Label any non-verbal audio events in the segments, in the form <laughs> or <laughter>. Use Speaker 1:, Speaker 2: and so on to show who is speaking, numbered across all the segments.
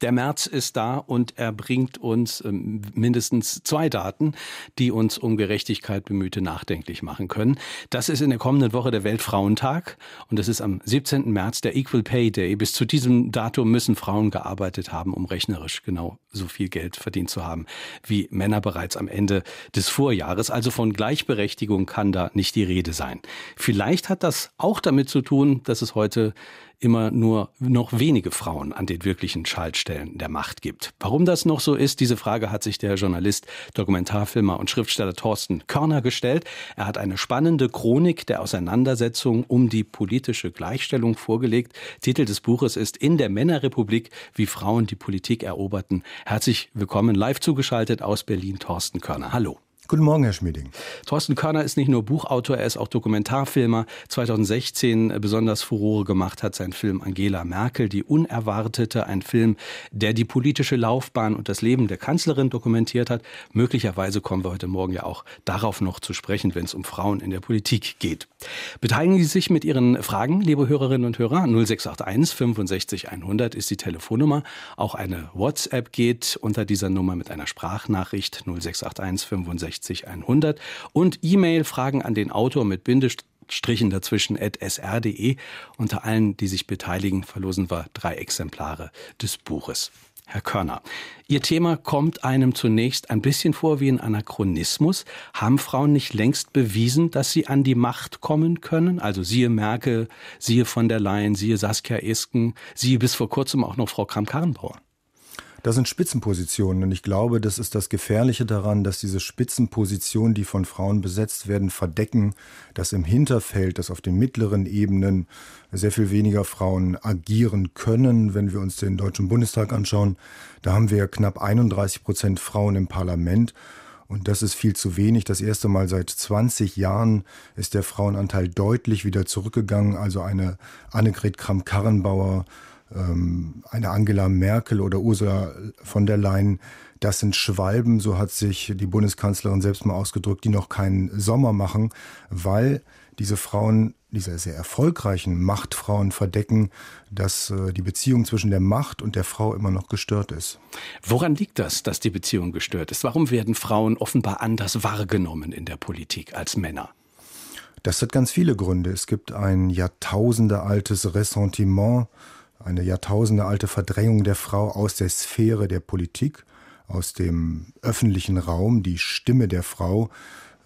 Speaker 1: Der März ist da und er bringt uns ähm, mindestens zwei Daten, die uns um Gerechtigkeit bemühte nachdenklich machen können. Das ist in der kommenden Woche der Weltfrauentag und es ist am 17. März der Equal Pay Day. Bis zu diesem Datum müssen Frauen gearbeitet haben, um rechnerisch genau so viel Geld verdient zu haben wie Männer bereits am Ende des Vorjahres. Also von Gleichberechtigung kann da nicht die Rede sein. Vielleicht hat das auch damit zu tun, dass es heute immer nur noch wenige Frauen an den wirklichen Schaltstellen der Macht gibt. Warum das noch so ist, diese Frage hat sich der Journalist, Dokumentarfilmer und Schriftsteller Thorsten Körner gestellt. Er hat eine spannende Chronik der Auseinandersetzung um die politische Gleichstellung vorgelegt. Titel des Buches ist In der Männerrepublik, wie Frauen die Politik eroberten. Herzlich willkommen live zugeschaltet aus Berlin, Thorsten Körner. Hallo.
Speaker 2: Guten Morgen, Herr Schmieding.
Speaker 1: Thorsten Körner ist nicht nur Buchautor, er ist auch Dokumentarfilmer. 2016 besonders Furore gemacht hat sein Film Angela Merkel, die Unerwartete, ein Film, der die politische Laufbahn und das Leben der Kanzlerin dokumentiert hat. Möglicherweise kommen wir heute Morgen ja auch darauf noch zu sprechen, wenn es um Frauen in der Politik geht. Beteiligen Sie sich mit Ihren Fragen, liebe Hörerinnen und Hörer. 0681 65 100 ist die Telefonnummer. Auch eine WhatsApp geht unter dieser Nummer mit einer Sprachnachricht 0681 65 60 100 und E-Mail Fragen an den Autor mit Bindestrichen dazwischen at sr.de. Unter allen, die sich beteiligen, verlosen wir drei Exemplare des Buches. Herr Körner, Ihr Thema kommt einem zunächst ein bisschen vor wie ein Anachronismus. Haben Frauen nicht längst bewiesen, dass sie an die Macht kommen können? Also siehe Merkel, siehe von der Leyen, siehe Saskia Esken, siehe bis vor kurzem auch noch Frau Kramp-Karrenbauer.
Speaker 2: Das sind Spitzenpositionen und ich glaube, das ist das Gefährliche daran, dass diese Spitzenpositionen, die von Frauen besetzt werden, verdecken, dass im Hinterfeld, dass auf den mittleren Ebenen sehr viel weniger Frauen agieren können. Wenn wir uns den Deutschen Bundestag anschauen, da haben wir knapp 31 Prozent Frauen im Parlament. Und das ist viel zu wenig. Das erste Mal seit 20 Jahren ist der Frauenanteil deutlich wieder zurückgegangen. Also eine Annegret Kramp-Karrenbauer eine Angela Merkel oder Ursula von der Leyen, das sind Schwalben, so hat sich die Bundeskanzlerin selbst mal ausgedrückt, die noch keinen Sommer machen, weil diese Frauen, diese sehr erfolgreichen Machtfrauen verdecken, dass äh, die Beziehung zwischen der Macht und der Frau immer noch gestört ist.
Speaker 1: Woran liegt das, dass die Beziehung gestört ist? Warum werden Frauen offenbar anders wahrgenommen in der Politik als Männer?
Speaker 2: Das hat ganz viele Gründe. Es gibt ein jahrtausendealtes Ressentiment eine jahrtausendealte Verdrängung der Frau aus der Sphäre der Politik, aus dem öffentlichen Raum. Die Stimme der Frau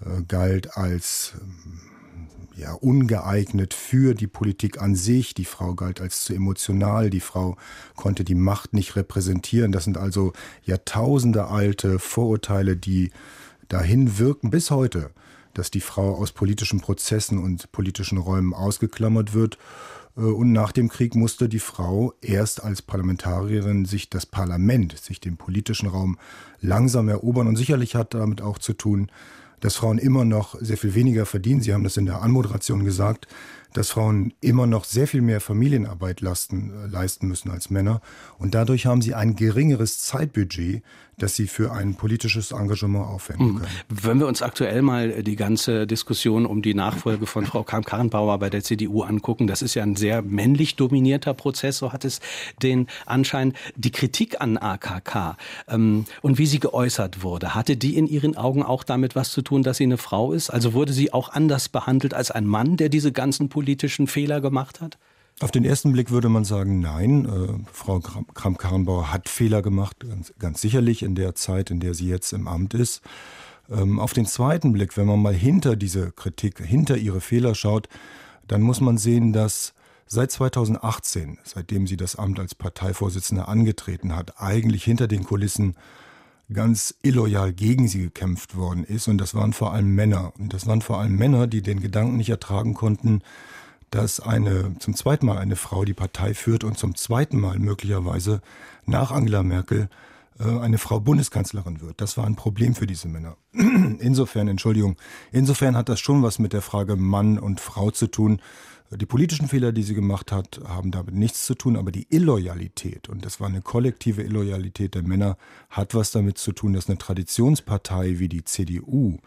Speaker 2: äh, galt als äh, ja, ungeeignet für die Politik an sich. Die Frau galt als zu emotional. Die Frau konnte die Macht nicht repräsentieren. Das sind also Jahrtausende alte Vorurteile, die dahin wirken bis heute, dass die Frau aus politischen Prozessen und politischen Räumen ausgeklammert wird und nach dem Krieg musste die Frau erst als Parlamentarierin sich das Parlament, sich den politischen Raum langsam erobern. Und sicherlich hat damit auch zu tun, dass Frauen immer noch sehr viel weniger verdienen. Sie haben das in der Anmoderation gesagt, dass Frauen immer noch sehr viel mehr Familienarbeit lasten, äh, leisten müssen als Männer. Und dadurch haben sie ein geringeres Zeitbudget, das sie für ein politisches Engagement aufwenden hm. können.
Speaker 1: Wenn wir uns aktuell mal die ganze Diskussion um die Nachfolge von Frau Kramp-Karrenbauer bei der CDU angucken, das ist ja ein sehr männlich dominierter Prozess, so hat es den Anschein. Die Kritik an AKK ähm, und wie sie geäußert wurde, hatte die in Ihren Augen auch damit was zu tun, dass sie eine Frau ist? Also wurde sie auch anders behandelt als ein Mann, der diese ganzen politischen Fehler gemacht hat?
Speaker 2: Auf den ersten Blick würde man sagen, nein. Äh, Frau Kramp-Karrenbauer hat Fehler gemacht, ganz, ganz, sicherlich in der Zeit, in der sie jetzt im Amt ist. Ähm, auf den zweiten Blick, wenn man mal hinter diese Kritik, hinter ihre Fehler schaut, dann muss man sehen, dass seit 2018, seitdem sie das Amt als Parteivorsitzende angetreten hat, eigentlich hinter den Kulissen ganz illoyal gegen sie gekämpft worden ist. Und das waren vor allem Männer. Und das waren vor allem Männer, die den Gedanken nicht ertragen konnten, dass eine, zum zweiten Mal eine Frau die Partei führt und zum zweiten Mal möglicherweise nach Angela Merkel äh, eine Frau Bundeskanzlerin wird. Das war ein Problem für diese Männer. <clears throat> Insofern, Entschuldigung, insofern hat das schon was mit der Frage Mann und Frau zu tun. Die politischen Fehler, die sie gemacht hat, haben damit nichts zu tun, aber die Illoyalität, und das war eine kollektive Illoyalität der Männer, hat was damit zu tun, dass eine Traditionspartei wie die CDU,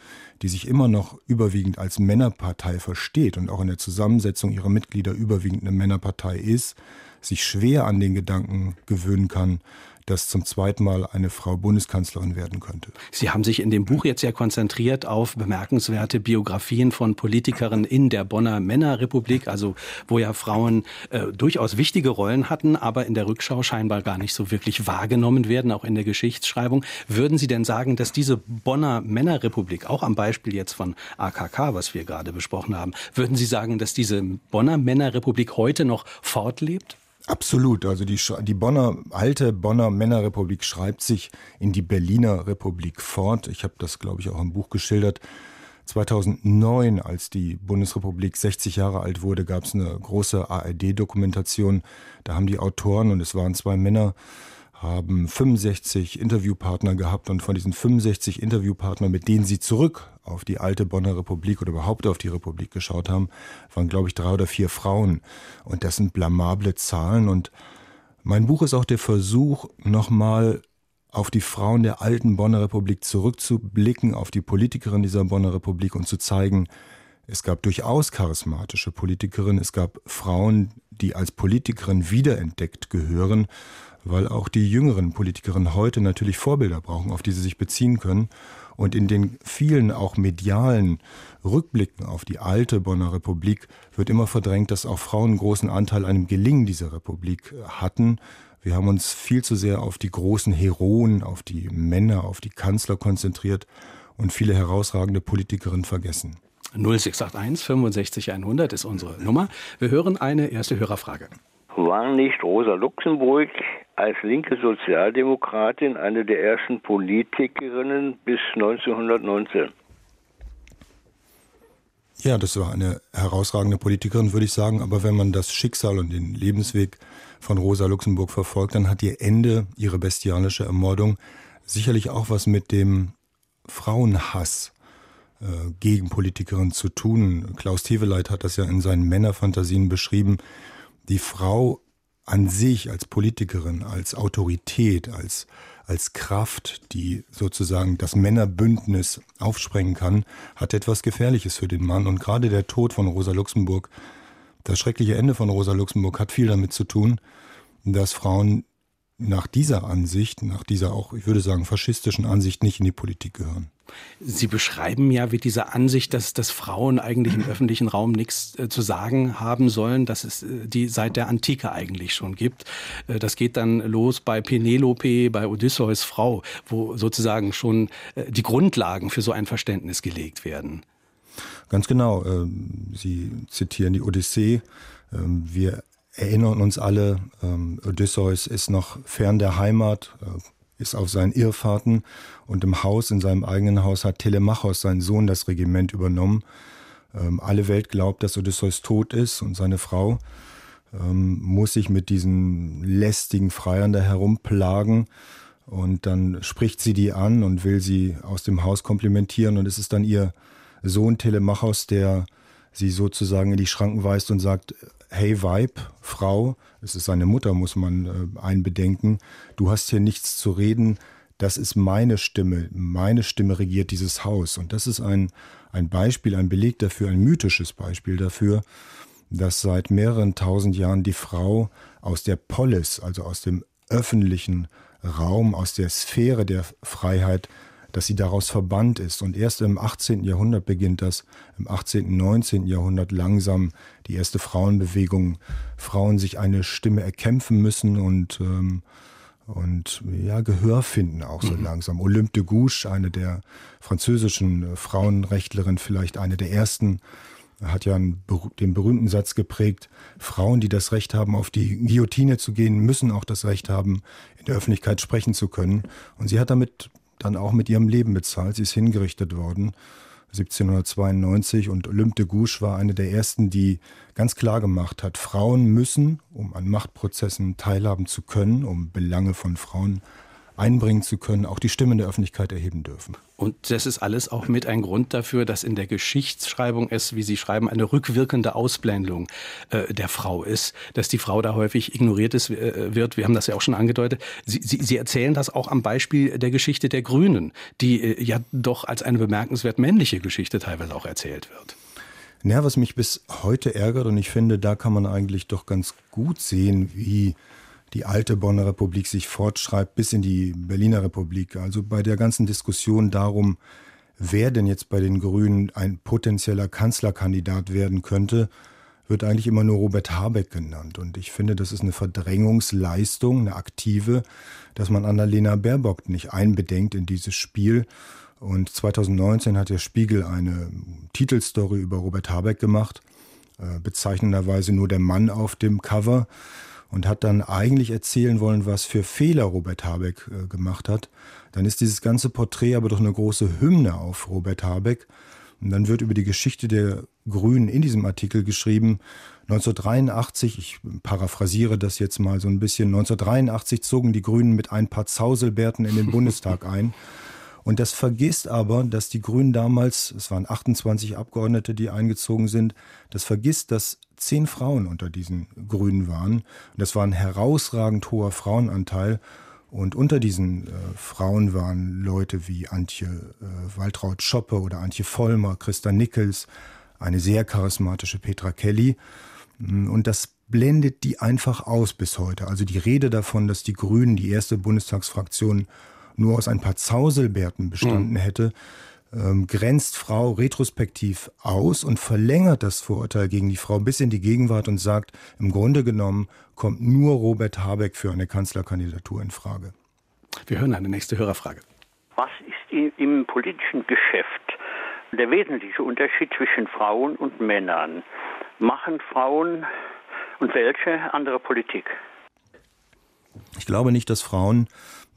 Speaker 2: die sich immer noch überwiegend als Männerpartei versteht und auch in der Zusammensetzung ihrer Mitglieder überwiegend eine Männerpartei ist, sich schwer an den Gedanken gewöhnen kann, dass zum zweiten Mal eine Frau Bundeskanzlerin werden könnte.
Speaker 1: Sie haben sich in dem Buch jetzt ja konzentriert auf bemerkenswerte Biografien von Politikerinnen in der Bonner Männerrepublik, also wo ja Frauen äh, durchaus wichtige Rollen hatten, aber in der Rückschau scheinbar gar nicht so wirklich wahrgenommen werden, auch in der Geschichtsschreibung. Würden Sie denn sagen, dass diese Bonner Männerrepublik, auch am Beispiel jetzt von AKK, was wir gerade besprochen haben, würden Sie sagen, dass diese Bonner Männerrepublik heute noch fortlebt?
Speaker 2: Absolut. Also die, die Bonner, alte Bonner Männerrepublik schreibt sich in die Berliner Republik fort. Ich habe das, glaube ich, auch im Buch geschildert. 2009, als die Bundesrepublik 60 Jahre alt wurde, gab es eine große ARD-Dokumentation. Da haben die Autoren, und es waren zwei Männer, haben 65 Interviewpartner gehabt und von diesen 65 Interviewpartnern, mit denen sie zurück auf die alte Bonner Republik oder überhaupt auf die Republik geschaut haben, waren, glaube ich, drei oder vier Frauen. Und das sind blamable Zahlen. Und mein Buch ist auch der Versuch, nochmal auf die Frauen der alten Bonner Republik zurückzublicken, auf die Politikerin dieser Bonner Republik und zu zeigen, es gab durchaus charismatische Politikerinnen, es gab Frauen, die als Politikerin wiederentdeckt gehören weil auch die jüngeren Politikerinnen heute natürlich Vorbilder brauchen, auf die sie sich beziehen können. Und in den vielen auch medialen Rückblicken auf die alte Bonner Republik wird immer verdrängt, dass auch Frauen einen großen Anteil an dem Gelingen dieser Republik hatten. Wir haben uns viel zu sehr auf die großen Heroen, auf die Männer, auf die Kanzler konzentriert und viele herausragende Politikerinnen vergessen.
Speaker 1: 0681 65 100 ist unsere Nummer. Wir hören eine erste Hörerfrage.
Speaker 3: War nicht Rosa Luxemburg als linke Sozialdemokratin eine der ersten Politikerinnen bis 1919.
Speaker 2: Ja, das war eine herausragende Politikerin, würde ich sagen. Aber wenn man das Schicksal und den Lebensweg von Rosa Luxemburg verfolgt, dann hat ihr Ende, ihre bestialische Ermordung, sicherlich auch was mit dem Frauenhass äh, gegen Politikerinnen zu tun. Klaus Teveleit hat das ja in seinen Männerfantasien beschrieben. Die Frau an sich als Politikerin, als Autorität, als, als Kraft, die sozusagen das Männerbündnis aufsprengen kann, hat etwas Gefährliches für den Mann. Und gerade der Tod von Rosa Luxemburg, das schreckliche Ende von Rosa Luxemburg hat viel damit zu tun, dass Frauen nach dieser Ansicht, nach dieser auch, ich würde sagen, faschistischen Ansicht nicht in die Politik gehören.
Speaker 1: Sie beschreiben ja wie diese Ansicht, dass, dass Frauen eigentlich im öffentlichen Raum nichts äh, zu sagen haben sollen, dass es äh, die seit der Antike eigentlich schon gibt. Äh, das geht dann los bei Penelope, bei Odysseus Frau, wo sozusagen schon äh, die Grundlagen für so ein Verständnis gelegt werden.
Speaker 2: Ganz genau. Ähm, Sie zitieren die Odyssee. Ähm, wir erinnern uns alle, ähm, Odysseus ist noch fern der Heimat, äh, ist auf seinen Irrfahrten und im Haus, in seinem eigenen Haus, hat Telemachos, sein Sohn, das Regiment übernommen. Ähm, alle Welt glaubt, dass Odysseus tot ist und seine Frau ähm, muss sich mit diesen lästigen Freiern da herumplagen. Und dann spricht sie die an und will sie aus dem Haus komplimentieren. Und es ist dann ihr Sohn Telemachos, der sie sozusagen in die Schranken weist und sagt, hey Weib, Frau, es ist seine Mutter, muss man äh, einbedenken, du hast hier nichts zu reden, das ist meine Stimme, meine Stimme regiert dieses Haus. Und das ist ein, ein Beispiel, ein Beleg dafür, ein mythisches Beispiel dafür, dass seit mehreren tausend Jahren die Frau aus der Polis, also aus dem öffentlichen Raum, aus der Sphäre der Freiheit dass sie daraus verbannt ist. Und erst im 18. Jahrhundert beginnt das, im 18., 19. Jahrhundert langsam die erste Frauenbewegung, Frauen sich eine Stimme erkämpfen müssen und, ähm, und ja, Gehör finden auch so mhm. langsam. Olympe de Gouges, eine der französischen Frauenrechtlerinnen, vielleicht eine der ersten, hat ja einen, den berühmten Satz geprägt, Frauen, die das Recht haben, auf die Guillotine zu gehen, müssen auch das Recht haben, in der Öffentlichkeit sprechen zu können. Und sie hat damit dann auch mit ihrem Leben bezahlt. Sie ist hingerichtet worden 1792 und Olympe de Gouges war eine der ersten, die ganz klar gemacht hat, Frauen müssen, um an Machtprozessen teilhaben zu können, um Belange von Frauen einbringen zu können, auch die Stimmen der Öffentlichkeit erheben dürfen.
Speaker 1: Und das ist alles auch mit ein Grund dafür, dass in der Geschichtsschreibung es, wie Sie schreiben, eine rückwirkende Ausblendung äh, der Frau ist, dass die Frau da häufig ignoriert ist, äh, wird. Wir haben das ja auch schon angedeutet. Sie, Sie, Sie erzählen das auch am Beispiel der Geschichte der Grünen, die äh, ja doch als eine bemerkenswert männliche Geschichte teilweise auch erzählt wird.
Speaker 2: Ja, was mich bis heute ärgert, und ich finde, da kann man eigentlich doch ganz gut sehen, wie die alte Bonner Republik sich fortschreibt bis in die Berliner Republik. Also bei der ganzen Diskussion darum, wer denn jetzt bei den Grünen ein potenzieller Kanzlerkandidat werden könnte, wird eigentlich immer nur Robert Habeck genannt. Und ich finde, das ist eine Verdrängungsleistung, eine aktive, dass man Annalena Baerbock nicht einbedenkt in dieses Spiel. Und 2019 hat der Spiegel eine Titelstory über Robert Habeck gemacht, äh, bezeichnenderweise nur der Mann auf dem Cover und hat dann eigentlich erzählen wollen, was für Fehler Robert Habeck äh, gemacht hat, dann ist dieses ganze Porträt aber doch eine große Hymne auf Robert Habeck. Und dann wird über die Geschichte der Grünen in diesem Artikel geschrieben, 1983, ich paraphrasiere das jetzt mal so ein bisschen, 1983 zogen die Grünen mit ein paar Zauselbärten in den <laughs> Bundestag ein. Und das vergisst aber, dass die Grünen damals, es waren 28 Abgeordnete, die eingezogen sind, das vergisst, dass zehn Frauen unter diesen Grünen waren. Und das war ein herausragend hoher Frauenanteil. Und unter diesen äh, Frauen waren Leute wie Antje äh, Waltraud Schoppe oder Antje Vollmer, Christa Nickels, eine sehr charismatische Petra Kelly. Und das blendet die einfach aus bis heute. Also die Rede davon, dass die Grünen die erste Bundestagsfraktion nur aus ein paar Zauselbärten bestanden mhm. hätte, ähm, grenzt Frau retrospektiv aus und verlängert das Vorurteil gegen die Frau bis in die Gegenwart und sagt, im Grunde genommen kommt nur Robert Habeck für eine Kanzlerkandidatur in Frage.
Speaker 1: Wir hören eine nächste Hörerfrage.
Speaker 4: Was ist im politischen Geschäft der wesentliche Unterschied zwischen Frauen und Männern? Machen Frauen und welche andere Politik?
Speaker 2: Ich glaube nicht, dass Frauen,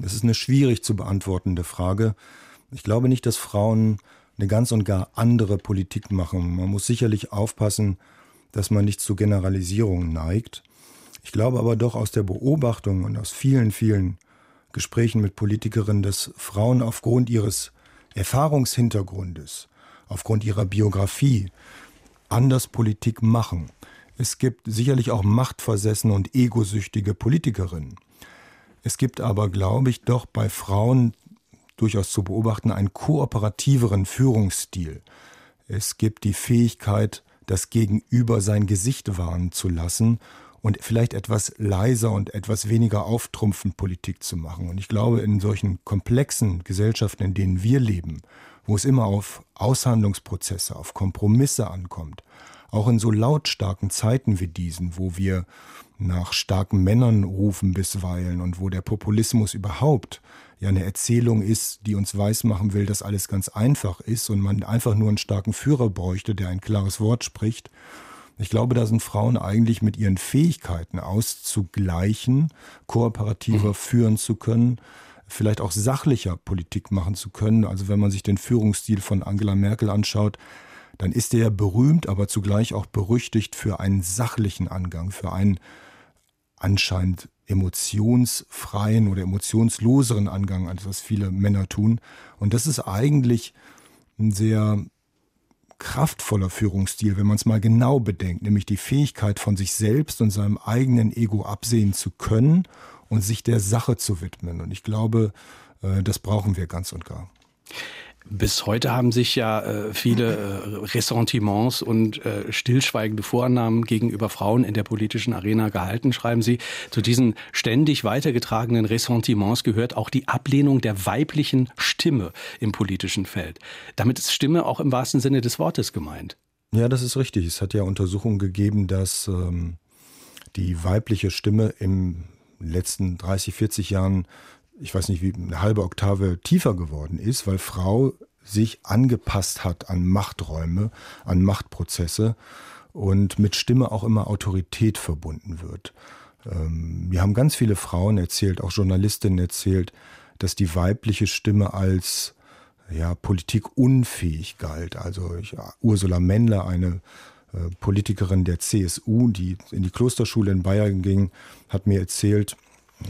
Speaker 2: das ist eine schwierig zu beantwortende Frage, ich glaube nicht, dass Frauen eine ganz und gar andere Politik machen. Man muss sicherlich aufpassen, dass man nicht zu Generalisierungen neigt. Ich glaube aber doch aus der Beobachtung und aus vielen, vielen Gesprächen mit Politikerinnen, dass Frauen aufgrund ihres Erfahrungshintergrundes, aufgrund ihrer Biografie anders Politik machen. Es gibt sicherlich auch machtversessene und egosüchtige Politikerinnen. Es gibt aber, glaube ich, doch bei Frauen durchaus zu beobachten, einen kooperativeren Führungsstil. Es gibt die Fähigkeit, das Gegenüber sein Gesicht wahren zu lassen und vielleicht etwas leiser und etwas weniger auftrumpfend Politik zu machen. Und ich glaube, in solchen komplexen Gesellschaften, in denen wir leben, wo es immer auf Aushandlungsprozesse, auf Kompromisse ankommt, auch in so lautstarken Zeiten wie diesen, wo wir nach starken Männern rufen bisweilen und wo der Populismus überhaupt ja eine Erzählung ist, die uns weismachen will, dass alles ganz einfach ist und man einfach nur einen starken Führer bräuchte, der ein klares Wort spricht. Ich glaube, da sind Frauen eigentlich mit ihren Fähigkeiten auszugleichen, kooperativer mhm. führen zu können, vielleicht auch sachlicher Politik machen zu können. Also wenn man sich den Führungsstil von Angela Merkel anschaut, dann ist er berühmt, aber zugleich auch berüchtigt für einen sachlichen Angang, für einen anscheinend emotionsfreien oder emotionsloseren Angang, als was viele Männer tun. Und das ist eigentlich ein sehr kraftvoller Führungsstil, wenn man es mal genau bedenkt, nämlich die Fähigkeit von sich selbst und seinem eigenen Ego absehen zu können und sich der Sache zu widmen. Und ich glaube, äh, das brauchen wir ganz und gar.
Speaker 1: Bis heute haben sich ja äh, viele äh, Ressentiments und äh, stillschweigende Vorannahmen gegenüber Frauen in der politischen Arena gehalten, schreiben Sie. Zu diesen ständig weitergetragenen Ressentiments gehört auch die Ablehnung der weiblichen Stimme im politischen Feld. Damit ist Stimme auch im wahrsten Sinne des Wortes gemeint.
Speaker 2: Ja, das ist richtig. Es hat ja Untersuchungen gegeben, dass ähm, die weibliche Stimme im letzten 30, 40 Jahren ich weiß nicht, wie eine halbe Oktave tiefer geworden ist, weil Frau sich angepasst hat an Machträume, an Machtprozesse und mit Stimme auch immer Autorität verbunden wird. Ähm, wir haben ganz viele Frauen erzählt, auch Journalistinnen erzählt, dass die weibliche Stimme als ja, politikunfähig galt. Also ich, Ursula Mendler, eine äh, Politikerin der CSU, die in die Klosterschule in Bayern ging, hat mir erzählt,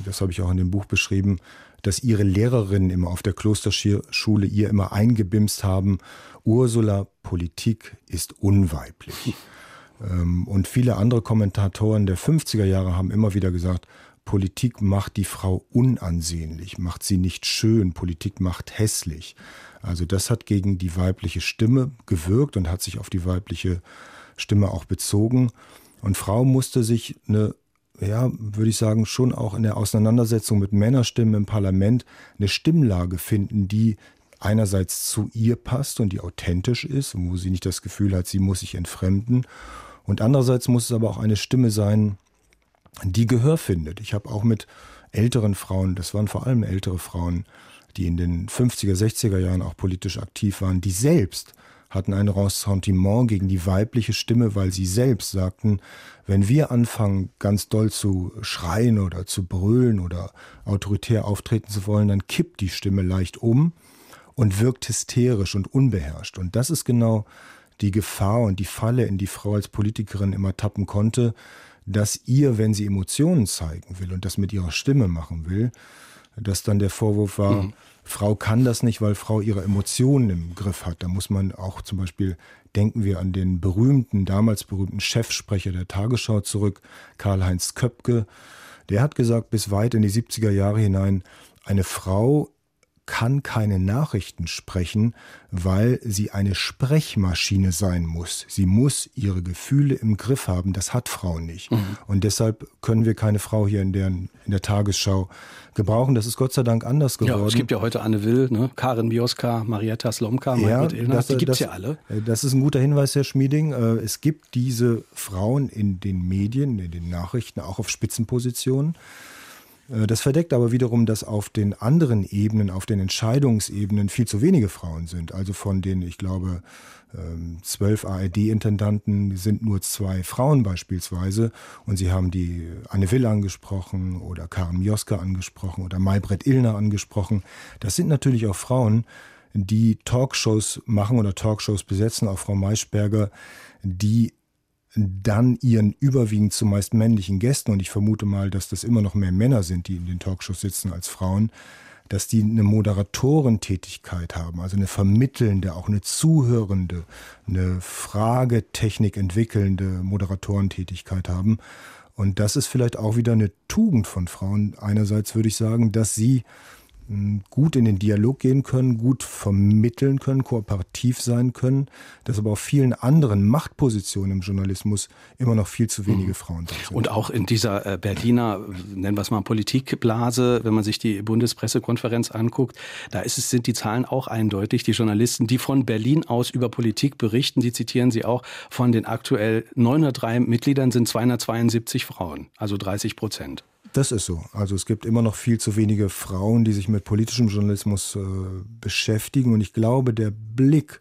Speaker 2: das habe ich auch in dem Buch beschrieben, dass ihre Lehrerinnen immer auf der Klosterschule ihr immer eingebimst haben, Ursula, Politik ist unweiblich. <laughs> Ähm, und viele andere Kommentatoren der 50er Jahre haben immer wieder gesagt, Politik macht die Frau unansehnlich, macht sie nicht schön, Politik macht hässlich. Also das hat gegen die weibliche Stimme gewirkt und hat sich auf die weibliche Stimme auch bezogen. Und Frau musste sich eine, ja, würde ich sagen, schon auch in der Auseinandersetzung mit Männerstimmen im Parlament eine Stimmlage finden, die einerseits zu ihr passt und die authentisch ist, wo sie nicht das Gefühl hat, sie muss sich entfremden. Und andererseits muss es aber auch eine Stimme sein, die Gehör findet. Ich habe auch mit älteren Frauen, das waren vor allem ältere Frauen, die in den 50er, 60er Jahren auch politisch aktiv waren, die selbst hatten ein Ressentiment gegen die weibliche Stimme, weil sie selbst sagten, wenn wir anfangen, ganz doll zu schreien oder zu brüllen oder autoritär auftreten zu wollen, dann kippt die Stimme leicht um und wirkt hysterisch und unbeherrscht. Und das ist genau die Gefahr und die Falle, in die Frau als Politikerin immer tappen konnte, dass ihr, wenn sie Emotionen zeigen will und das mit ihrer Stimme machen will, dass dann der Vorwurf war, mhm. Frau kann das nicht, weil Frau ihre Emotionen im Griff hat. Da muss man auch zum Beispiel, denken wir an den berühmten, damals berühmten Chefsprecher der Tagesschau zurück, Karl-Heinz Köpke. Der hat gesagt, bis weit in die 70er Jahre hinein, eine Frau kann keine Nachrichten sprechen, weil sie eine Sprechmaschine sein muss. Sie muss ihre Gefühle im Griff haben. Das hat Frau nicht. Mhm. Und deshalb können wir keine Frau hier in der, in der Tagesschau gebrauchen. Das ist Gott sei Dank anders geworden. Ja,
Speaker 1: es gibt ja heute Anne Will, ne? Karin Bioska, Marietta Slomka,
Speaker 2: ja, Ilner, die gibt es ja alle. Äh, das ist ein guter Hinweis, Herr Schmieding. Äh, es gibt diese Frauen in den Medien, in den Nachrichten, auch auf Spitzenpositionen. Äh, das verdeckt aber wiederum, dass auf den anderen Ebenen, auf den Entscheidungsebenen viel zu wenige Frauen sind. Also von den, ich glaube, ähm, zwölf ARD-Intendanten sind nur zwei Frauen beispielsweise. Und Sie haben die Anne Will angesprochen oder Karen Mioska angesprochen oder Maybrit Illner angesprochen. Das sind natürlich auch Frauen, die Talkshows machen oder Talkshows besetzen, auch Frau Maischberger, die dann ihren überwiegend zumeist männlichen Gästen, und ich vermute mal, dass das immer noch mehr Männer sind, die in den Talkshows sitzen als Frauen, dass die eine Moderatorentätigkeit haben, also eine vermittelnde, auch eine zuhörende, eine Fragetechnik entwickelnde Moderatorentätigkeit haben. Und das ist vielleicht auch wieder eine Tugend von Frauen. Einerseits würde ich sagen, dass sie gut in den Dialog gehen können, gut vermitteln können, kooperativ sein können, dass aber auf vielen anderen Machtpositionen im Journalismus immer noch viel zu wenige mhm. Frauen da sind.
Speaker 1: Und auch in dieser äh, Berliner, nennen wir es mal Politikblase, wenn man sich die Bundespressekonferenz anguckt, da ist es, sind die Zahlen auch eindeutig. Die Journalisten, die von Berlin aus über Politik berichten, die zitieren sie auch, von den aktuell 903 Mitgliedern sind 272 Frauen, also 30 Prozent.
Speaker 2: Das ist so. Also es gibt immer noch viel zu wenige Frauen, die sich mit politischem Journalismus äh, beschäftigen. Und ich glaube, der Blick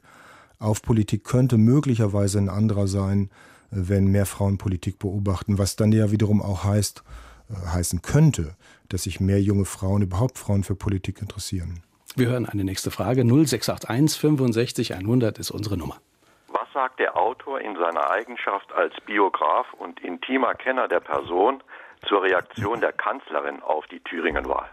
Speaker 2: auf Politik könnte möglicherweise ein anderer sein, äh, wenn mehr Frauen Politik beobachten, was dann ja wiederum auch heißt, äh, heißen könnte, dass sich mehr junge Frauen, überhaupt Frauen für Politik interessieren.
Speaker 1: Wir hören eine nächste Frage. 0681 65 100 ist unsere Nummer.
Speaker 5: Was sagt der Autor in seiner Eigenschaft als Biograf und intimer Kenner der Person zur Reaktion der Kanzlerin auf die Thüringen-Wahl?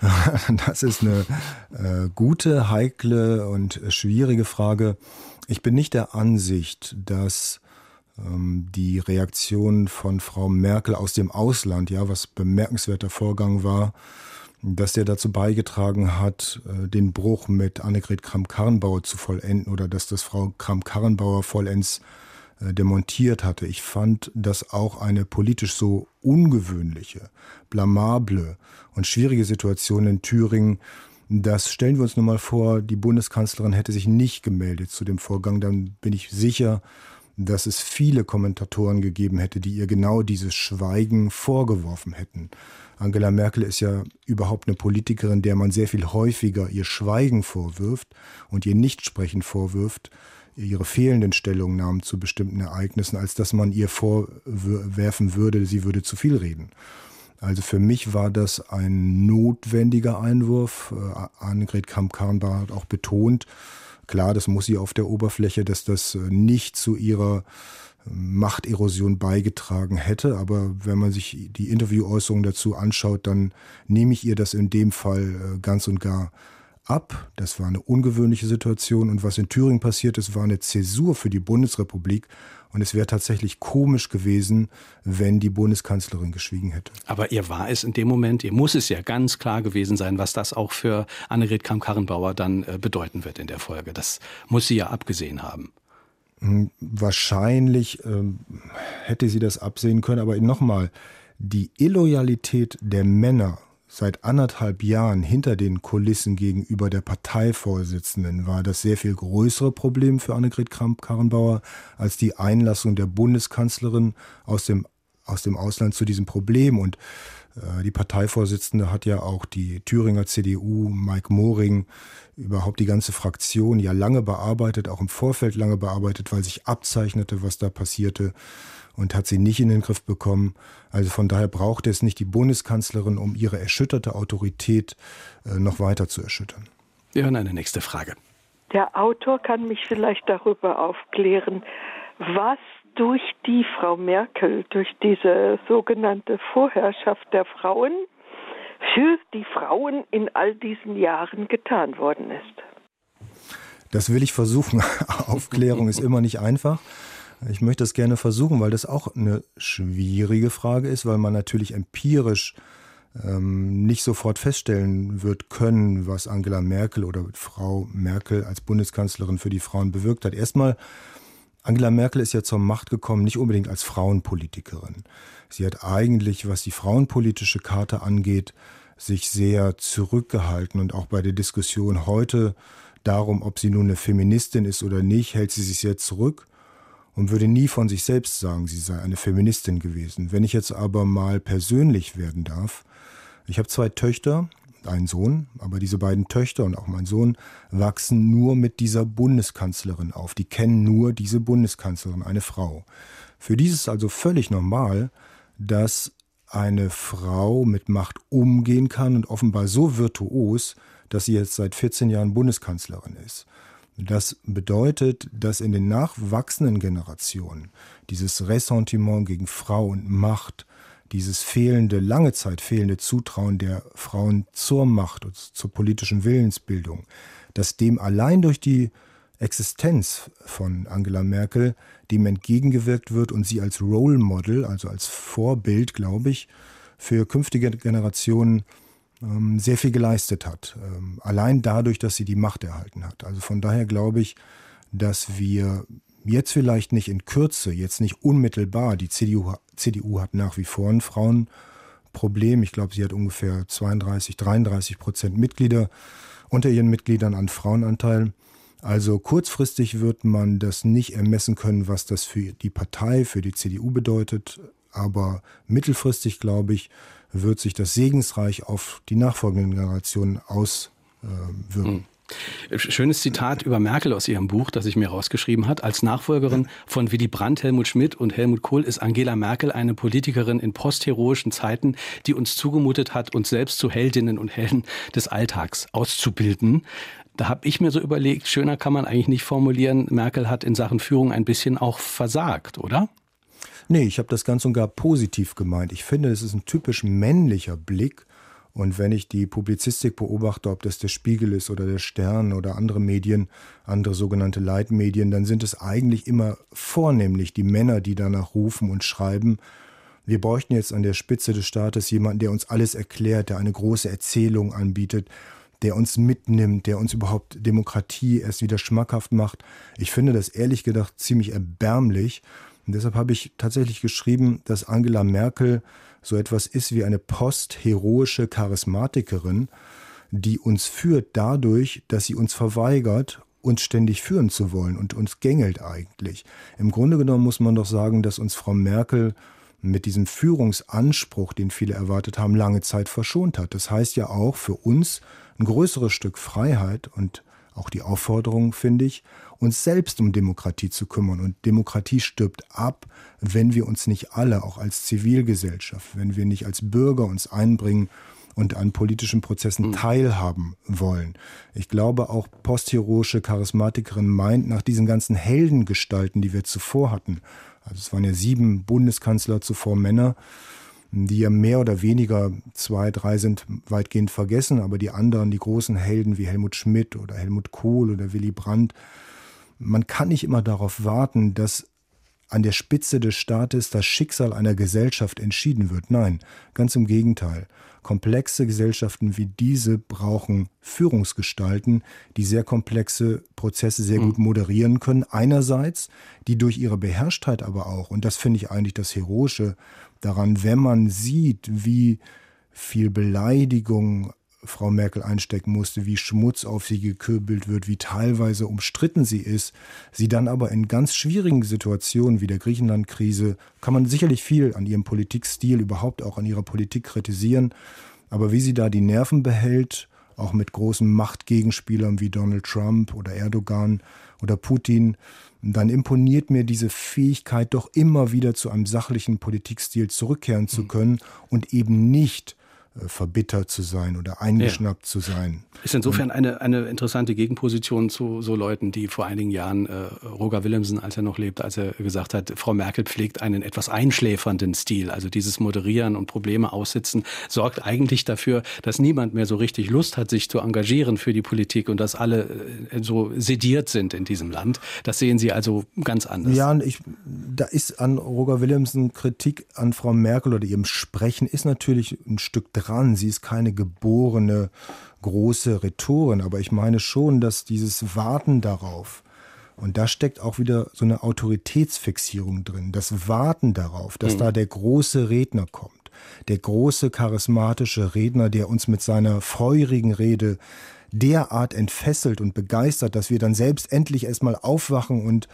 Speaker 5: <laughs>
Speaker 2: Das ist eine äh, gute, heikle und schwierige Frage. Ich bin nicht der Ansicht, dass ähm, die Reaktion von Frau Merkel aus dem Ausland, ja, was bemerkenswerter Vorgang war, dass der dazu beigetragen hat, äh, den Bruch mit Annegret Kramp-Karrenbauer zu vollenden oder dass das Frau Kramp-Karrenbauer vollends demontiert hatte. Ich fand das auch eine politisch so ungewöhnliche, blamable und schwierige Situation in Thüringen. Das stellen wir uns nun mal vor, die Bundeskanzlerin hätte sich nicht gemeldet zu dem Vorgang, dann bin ich sicher, dass es viele Kommentatoren gegeben hätte, die ihr genau dieses Schweigen vorgeworfen hätten. Angela Merkel ist ja überhaupt eine Politikerin, der man sehr viel häufiger ihr Schweigen vorwirft und ihr Nichtsprechen vorwirft, ihre fehlenden Stellungnahmen zu bestimmten Ereignissen, als dass man ihr vorwerfen würde, sie würde zu viel reden. Also für mich war das ein notwendiger Einwurf. Äh, Annegret Kramp-Karrenbauer hat auch betont, klar, das muss sie auf der Oberfläche, dass das äh, nicht zu ihrer Machterosion beigetragen hätte. Aber wenn man sich die Interviewäußerungen dazu anschaut, dann nehme ich ihr das in dem Fall ganz und gar ab. Das war eine ungewöhnliche Situation. Und was in Thüringen passiert ist, war eine Zäsur für die Bundesrepublik. Und es wäre tatsächlich komisch gewesen, wenn die Bundeskanzlerin geschwiegen hätte.
Speaker 1: Aber ihr war es in dem Moment, ihr muss es ja ganz klar gewesen sein, was das auch für Annegret Kramp-Karrenbauer dann äh, bedeuten wird in der Folge. Das muss sie ja abgesehen haben.
Speaker 2: Hm, wahrscheinlich ähm, hätte sie das absehen können, aber nochmal, die Illoyalität der Männer seit anderthalb Jahren hinter den Kulissen gegenüber der Parteivorsitzenden war das sehr viel größere Problem für Annegret Kramp-Karrenbauer als die Einlassung der Bundeskanzlerin aus dem, aus dem Ausland zu diesem Problem. Und äh, die Parteivorsitzende hat ja auch die Thüringer CDU, Mike Moring, überhaupt die ganze Fraktion ja lange bearbeitet, auch im Vorfeld lange bearbeitet, weil sich abzeichnete, was da passierte und hat sie nicht in den Griff bekommen. Also von daher braucht es nicht die Bundeskanzlerin, um ihre erschütterte Autorität äh, noch weiter zu erschüttern.
Speaker 1: Wir hören eine nächste Frage.
Speaker 6: Der Autor kann mich vielleicht darüber aufklären, was durch die Frau Merkel, durch diese sogenannte Vorherrschaft der Frauen für die Frauen in all diesen Jahren getan worden ist.
Speaker 2: Das will ich versuchen. <laughs> Aufklärung ist immer nicht einfach. Ich möchte das gerne versuchen, weil das auch eine schwierige Frage ist, weil man natürlich empirisch ähm, nicht sofort feststellen wird können, was Angela Merkel oder Frau Merkel als Bundeskanzlerin für die Frauen bewirkt hat. Erstmal, Angela Merkel ist ja zur Macht gekommen, nicht unbedingt als Frauenpolitikerin. Sie hat eigentlich, was die frauenpolitische Karte angeht, sich sehr zurückgehalten und auch bei der Diskussion heute darum, ob sie nun eine Feministin ist oder nicht, hält sie sich sehr zurück und würde nie von sich selbst sagen, sie sei eine Feministin gewesen. Wenn ich jetzt aber mal persönlich werden darf, ich habe zwei Töchter, einen Sohn, aber diese beiden Töchter und auch mein Sohn wachsen nur mit dieser Bundeskanzlerin auf. Die kennen nur diese Bundeskanzlerin, eine Frau. Für die ist es also völlig normal, dass eine Frau mit Macht umgehen kann und offenbar so virtuos, dass sie jetzt seit 14 Jahren Bundeskanzlerin ist. Das bedeutet, dass in den nachwachsenden Generationen dieses Ressentiment gegen Frau und Macht, dieses fehlende, lange Zeit fehlende Zutrauen der Frauen zur Macht und zur politischen Willensbildung, dass dem allein durch die Existenz von Angela Merkel dem entgegengewirkt wird und sie als Role Model, also als Vorbild, glaube ich, für künftige Generationen sehr viel geleistet hat. Ähm, allein dadurch, dass sie die Macht erhalten hat. Also von daher glaube ich, dass wir jetzt vielleicht nicht in Kürze, jetzt nicht unmittelbar, die CDU, CDU hat nach wie vor ein Frauenproblem. Ich glaube, sie hat ungefähr 32, 33 Prozent Mitglieder unter ihren Mitgliedern an Frauenanteil. Also kurzfristig wird man das nicht ermessen können, was das für die Partei, für die CDU bedeutet. Aber mittelfristig, glaube ich, wird sich das segensreich auf die nachfolgenden Generationen auswirken.
Speaker 1: Hm. Schönes Zitat über Merkel aus ihrem Buch, das ich mir rausgeschrieben hat. Als Nachfolgerin von Willy Brandt, Helmut Schmidt und Helmut Kohl ist Angela Merkel eine Politikerin in postheroischen Zeiten, die uns zugemutet hat, uns selbst zu Heldinnen und Helden des Alltags auszubilden. Da habe ich mir so überlegt, schöner kann man eigentlich nicht formulieren, Merkel hat in Sachen Führung ein bisschen auch versagt, oder?
Speaker 2: Nee, ich habe das ganz und gar positiv gemeint. Ich finde, es ist ein typisch männlicher Blick. Und wenn ich die Publizistik beobachte, ob das der Spiegel ist oder der Stern oder andere Medien, andere sogenannte Leitmedien, dann sind es eigentlich immer vornehmlich die Männer, die danach rufen und schreiben. Wir bräuchten jetzt an der Spitze des Staates jemanden, der uns alles erklärt, der eine große Erzählung anbietet, der uns mitnimmt, der uns überhaupt Demokratie erst wieder schmackhaft macht. Ich finde das ehrlich gedacht ziemlich erbärmlich. Und deshalb habe ich tatsächlich geschrieben, dass Angela Merkel so etwas ist wie eine postheroische Charismatikerin, die uns führt dadurch, dass sie uns verweigert, uns ständig führen zu wollen und uns gängelt eigentlich. Im Grunde genommen muss man doch sagen, dass uns Frau Merkel mit diesem Führungsanspruch, den viele erwartet haben, lange Zeit verschont hat. Das heißt ja auch für uns ein größeres Stück Freiheit und auch die Aufforderung, finde ich, uns selbst um Demokratie zu kümmern. Und Demokratie stirbt ab, wenn wir uns nicht alle, auch als Zivilgesellschaft, wenn wir nicht als Bürger uns einbringen und an politischen Prozessen mhm. teilhaben wollen. Ich glaube, auch postheroische Charismatikerin meint, nach diesen ganzen Heldengestalten, die wir zuvor hatten, also es waren ja sieben Bundeskanzler zuvor Männer, die ja mehr oder weniger zwei, drei sind weitgehend vergessen, aber die anderen, die großen Helden wie Helmut Schmidt oder Helmut Kohl oder Willy Brandt, man kann nicht immer darauf warten, dass an der Spitze des Staates das Schicksal einer Gesellschaft entschieden wird. Nein, ganz im Gegenteil. Komplexe Gesellschaften wie diese brauchen Führungsgestalten, die sehr komplexe Prozesse sehr gut hm. moderieren können. Einerseits, die durch ihre Beherrschtheit aber auch, und das finde ich eigentlich das Heroische daran, wenn man sieht, wie viel Beleidigung Frau Merkel einstecken musste, wie Schmutz auf sie gekürbelt wird, wie teilweise umstritten sie ist, sie dann aber in ganz schwierigen Situationen wie der Griechenland-Krise, kann man sicherlich viel an ihrem Politikstil, überhaupt auch an ihrer Politik kritisieren, aber wie sie da die Nerven behält, auch mit großen Machtgegenspielern wie Donald Trump oder Erdogan oder Putin, dann imponiert mir diese Fähigkeit, doch immer wieder zu einem sachlichen Politikstil zurückkehren zu hm. können und eben nicht verbittert zu sein oder eingeschnappt ja. zu sein.
Speaker 1: Ist insofern eine, eine interessante Gegenposition zu so Leuten, die vor einigen Jahren äh, Roger Willemsen, als er noch lebte, als er gesagt hat, Frau Merkel pflegt einen etwas einschläfernden Stil. Also dieses Moderieren und Probleme aussitzen sorgt eigentlich dafür, dass niemand mehr so richtig Lust hat, sich zu engagieren für die Politik und dass alle äh, so sediert sind in diesem Land. Das sehen Sie also ganz anders.
Speaker 2: Ja, ich, da ist an Roger Willemsen Kritik an Frau Merkel oder ihrem Sprechen ist natürlich ein Stück dran. Sie ist keine geborene große Rhetorin, aber ich meine schon, dass dieses Warten darauf, und da steckt auch wieder so eine Autoritätsfixierung drin, das Warten darauf, dass mhm. da der große Redner kommt, der große charismatische Redner, der uns mit seiner feurigen Rede derart entfesselt und begeistert, dass wir dann selbst endlich erstmal aufwachen und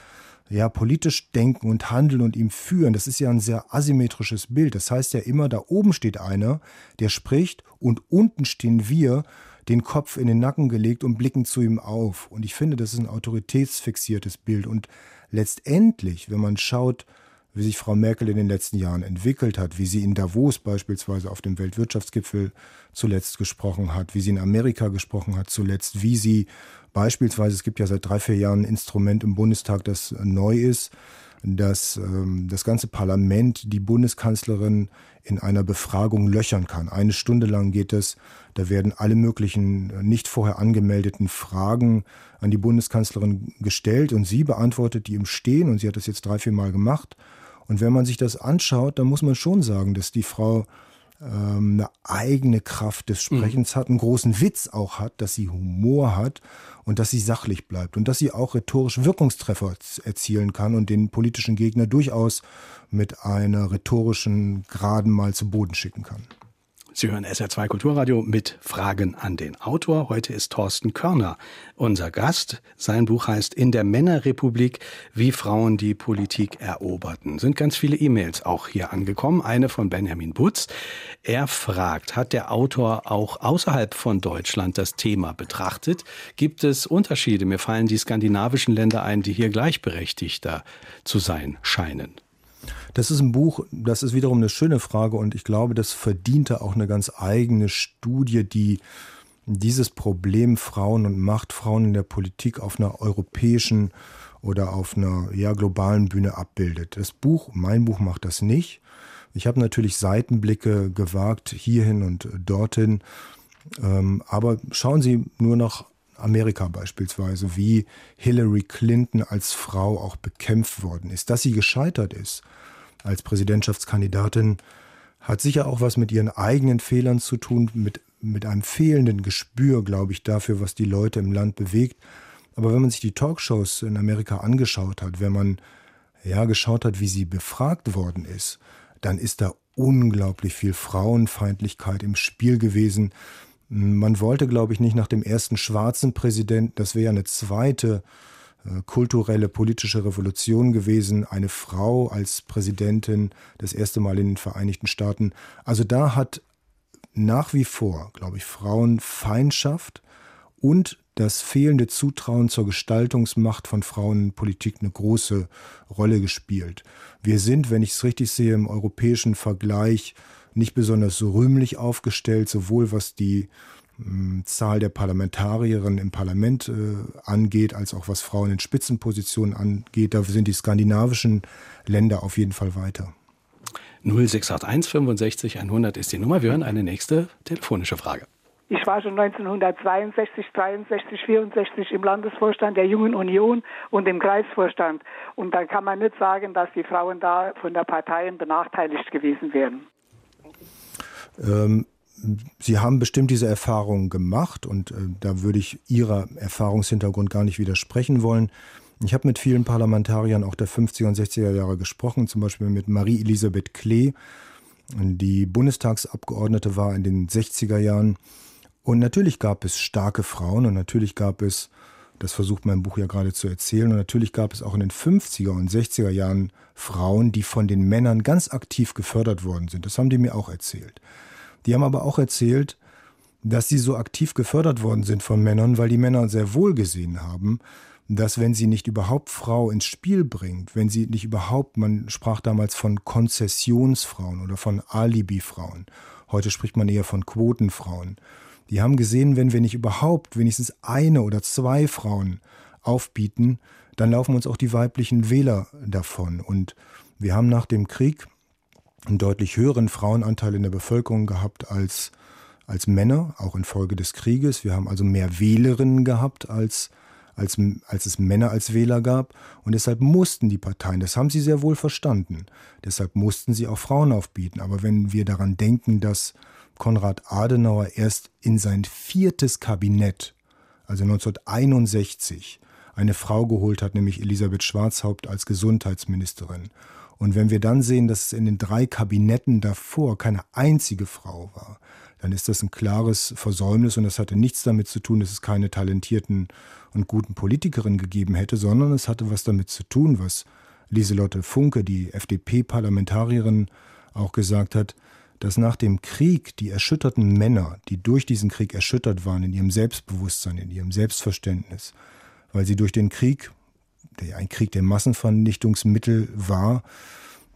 Speaker 2: ja, politisch denken und handeln und ihm führen, das ist ja ein sehr asymmetrisches Bild. Das heißt ja immer, da oben steht einer, der spricht und unten stehen wir, den Kopf in den Nacken gelegt und blicken zu ihm auf. Und ich finde, das ist ein autoritätsfixiertes Bild. Und letztendlich, wenn man schaut, wie sich Frau Merkel in den letzten Jahren entwickelt hat, wie sie in Davos beispielsweise auf dem Weltwirtschaftsgipfel zuletzt gesprochen hat, wie sie in Amerika gesprochen hat zuletzt, wie sie beispielsweise, es gibt ja seit drei, vier Jahren ein Instrument im Bundestag, das neu ist, dass ähm, das ganze Parlament die Bundeskanzlerin in einer Befragung löchern kann. Eine Stunde lang geht es. Da werden alle möglichen äh, nicht vorher angemeldeten Fragen an die Bundeskanzlerin gestellt und sie beantwortet die im Stehen und sie hat das jetzt drei, vier Mal gemacht. Und wenn man sich das anschaut, dann muss man schon sagen, dass die Frau ähm, eine eigene Kraft des mhm. Sprechens mhm. hat, einen großen Witz auch hat, dass sie Humor hat und dass sie sachlich bleibt und dass sie auch rhetorisch Wirkungstreffer erzielen kann und den politischen Gegner durchaus mit einer rhetorischen Geraden mal zu Boden schicken kann.
Speaker 1: Sie hören SR2 Kulturradio mit Fragen an den Autor. Heute ist Thorsten Körner unser Gast. Sein Buch heißt In der Männerrepublik, wie Frauen die Politik eroberten. Sind ganz viele E-Mails auch hier angekommen. Eine von Benjamin Butz. Er fragt, hat der Autor auch außerhalb von Deutschland das Thema betrachtet? Gibt es Unterschiede? Mir fallen die skandinavischen Länder ein, die hier gleichberechtigter zu sein scheinen.
Speaker 2: Das ist ein Buch, das ist wiederum eine schöne Frage und ich glaube, das verdiente auch eine ganz eigene Studie, die dieses Problem Frauen und Machtfrauen in der Politik auf einer europäischen oder auf einer ja, globalen Bühne abbildet. Das Buch, mein Buch macht das nicht. Ich habe natürlich Seitenblicke gewagt, hierhin und dorthin. Ähm, aber schauen Sie nur nach Amerika beispielsweise, wie Hillary Clinton als Frau auch bekämpft worden ist. Dass sie gescheitert ist als Präsidentschaftskandidatin, hat sicher auch was mit ihren eigenen Fehlern zu tun, mit, mit einem fehlenden Gespür, glaube ich, dafür, was die Leute im Land bewegt. Aber wenn man sich die Talkshows in Amerika angeschaut hat, wenn man ja geschaut hat, wie sie befragt worden ist, dann ist da unglaublich viel Frauenfeindlichkeit im Spiel gewesen. Man wollte, glaube ich, nicht nach dem ersten schwarzen Präsidenten, das wäre ja eine zweite äh, kulturelle, politische Revolution gewesen, eine Frau als Präsidentin, das erste Mal in den Vereinigten Staaten. Also da hat nach wie vor, glaube ich, Frauenfeindschaft und das fehlende Zutrauen zur Gestaltungsmacht von Frauen in Politik eine große Rolle gespielt. Wir sind, wenn ich es richtig sehe, im europäischen Vergleich nicht besonders rühmlich aufgestellt, sowohl was die hm, Zahl der Parlamentarierinnen im Parlament äh, angeht, als auch was Frauen in Spitzenpositionen angeht. Da sind die skandinavischen Länder auf jeden Fall weiter.
Speaker 1: 0681 65 100 ist die Nummer. Wir hören eine nächste telefonische Frage.
Speaker 7: Ich war schon 1962, 63, 64 im Landesvorstand der Jungen Union und im Kreisvorstand. Und da kann man nicht sagen, dass die Frauen da von der Parteien benachteiligt gewesen wären.
Speaker 2: Ähm, Sie haben bestimmt diese Erfahrung gemacht und äh, da würde ich Ihrer Erfahrungshintergrund gar nicht widersprechen wollen. Ich habe mit vielen Parlamentariern auch der 50er und 60er Jahre gesprochen, zum Beispiel mit Marie-Elisabeth Klee, die Bundestagsabgeordnete war in den 60er Jahren. Und natürlich gab es starke Frauen und natürlich gab es, das versucht mein Buch ja gerade zu erzählen, und natürlich gab es auch in den 50er und 60er Jahren Frauen, die von den Männern ganz aktiv gefördert worden sind. Das haben die mir auch erzählt. Die haben aber auch erzählt, dass sie so aktiv gefördert worden sind von Männern, weil die Männer sehr wohl gesehen haben, dass wenn sie nicht überhaupt Frau ins Spiel bringt, wenn sie nicht überhaupt, man sprach damals von Konzessionsfrauen oder von Alibifrauen, heute spricht man eher von Quotenfrauen, die haben gesehen, wenn wir nicht überhaupt wenigstens eine oder zwei Frauen aufbieten, dann laufen uns auch die weiblichen Wähler davon. Und wir haben nach dem Krieg einen deutlich höheren Frauenanteil in der Bevölkerung gehabt als, als Männer, auch infolge des Krieges. Wir haben also mehr Wählerinnen gehabt als, als, als es Männer als Wähler gab. Und deshalb mussten die Parteien, das haben sie sehr wohl verstanden, deshalb mussten sie auch Frauen aufbieten. Aber wenn wir daran denken, dass Konrad Adenauer erst in sein viertes Kabinett, also 1961, eine Frau geholt hat, nämlich Elisabeth Schwarzhaupt als Gesundheitsministerin. Und wenn wir dann sehen, dass es in den drei Kabinetten davor keine einzige Frau war, dann ist das ein klares Versäumnis und das hatte nichts damit zu tun, dass es keine talentierten und guten Politikerinnen gegeben hätte, sondern es hatte was damit zu tun, was Lieselotte Funke, die FDP-Parlamentarierin, auch gesagt hat, dass nach dem Krieg die erschütterten Männer, die durch diesen Krieg erschüttert waren in ihrem Selbstbewusstsein, in ihrem Selbstverständnis, weil sie durch den Krieg der ein Krieg der Massenvernichtungsmittel war,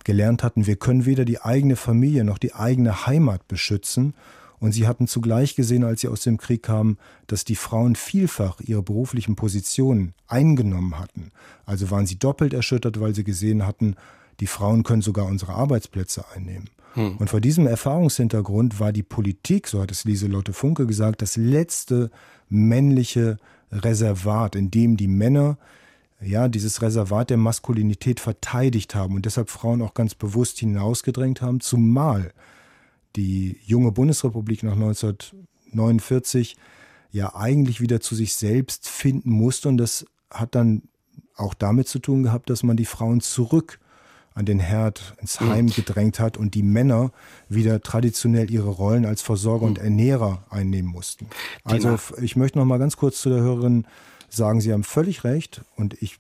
Speaker 2: gelernt hatten, wir können weder die eigene Familie noch die eigene Heimat beschützen. Und sie hatten zugleich gesehen, als sie aus dem Krieg kamen, dass die Frauen vielfach ihre beruflichen Positionen eingenommen hatten. Also waren sie doppelt erschüttert, weil sie gesehen hatten, die Frauen können sogar unsere Arbeitsplätze einnehmen. Hm. Und vor diesem Erfahrungshintergrund war die Politik, so hat es Lieselotte Funke gesagt, das letzte männliche Reservat, in dem die Männer ja, dieses Reservat der Maskulinität verteidigt haben und deshalb Frauen auch ganz bewusst hinausgedrängt haben, zumal die junge Bundesrepublik nach 1949 ja eigentlich wieder zu sich selbst finden musste und das hat dann auch damit zu tun gehabt, dass man die Frauen zurück an den Herd ins Heim mhm. gedrängt hat und die Männer wieder traditionell ihre Rollen als Versorger mhm. und Ernährer einnehmen mussten. Also ich möchte noch mal ganz kurz zu der Hörerin sagen, Sie haben völlig recht und ich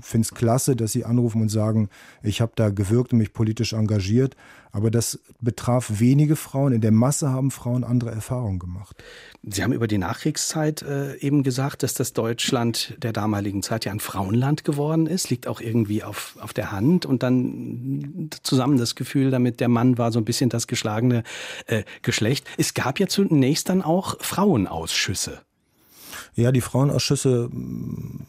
Speaker 2: finde es klasse, dass Sie anrufen und sagen, ich habe da gewirkt und mich politisch engagiert, aber das betraf wenige Frauen. In der Masse haben Frauen andere Erfahrungen gemacht.
Speaker 1: Sie haben über die Nachkriegszeit äh, eben gesagt, dass das Deutschland der damaligen Zeit ja ein Frauenland geworden ist, liegt auch irgendwie auf, auf der Hand und dann zusammen das Gefühl damit, der Mann war so ein bisschen das geschlagene äh, Geschlecht. Es gab ja zunächst dann auch Frauenausschüsse.
Speaker 2: Ja, die Frauenausschüsse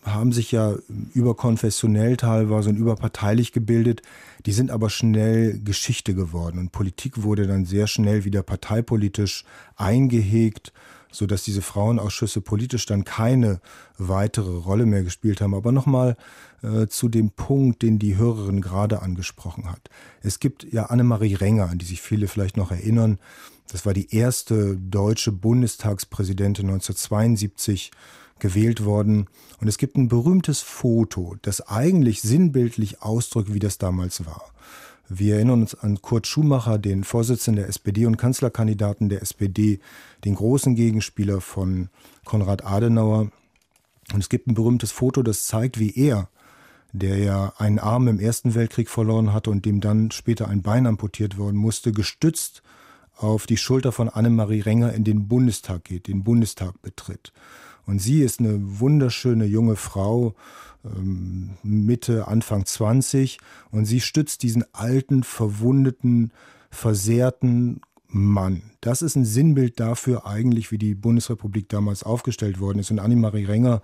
Speaker 2: haben sich ja überkonfessionell teilweise und überparteilich gebildet. Die sind aber schnell Geschichte geworden und Politik wurde dann sehr schnell wieder parteipolitisch eingehegt, so dass diese Frauenausschüsse politisch dann keine weitere Rolle mehr gespielt haben. Aber nochmal äh, zu dem Punkt, den die Hörerin gerade angesprochen hat. Es gibt ja Annemarie Renger, an die sich viele vielleicht noch erinnern. Das war die erste deutsche Bundestagspräsidentin 1972 gewählt worden. Und es gibt ein berühmtes Foto, das eigentlich sinnbildlich ausdrückt, wie das damals war. Wir erinnern uns an Kurt Schumacher, den Vorsitzenden der SPD und Kanzlerkandidaten der SPD, den großen Gegenspieler von Konrad Adenauer. Und es gibt ein berühmtes Foto, das zeigt, wie er, der ja einen Arm im Ersten Weltkrieg verloren hatte und dem dann später ein Bein amputiert worden musste, gestützt auf die Schulter von Annemarie Renger in den Bundestag geht, den Bundestag betritt. Und sie ist eine wunderschöne junge Frau, ähm, Mitte, Anfang 20, und sie stützt diesen alten, verwundeten, versehrten Mann. Das ist ein Sinnbild dafür eigentlich, wie die Bundesrepublik damals aufgestellt worden ist. Und Annemarie Renger,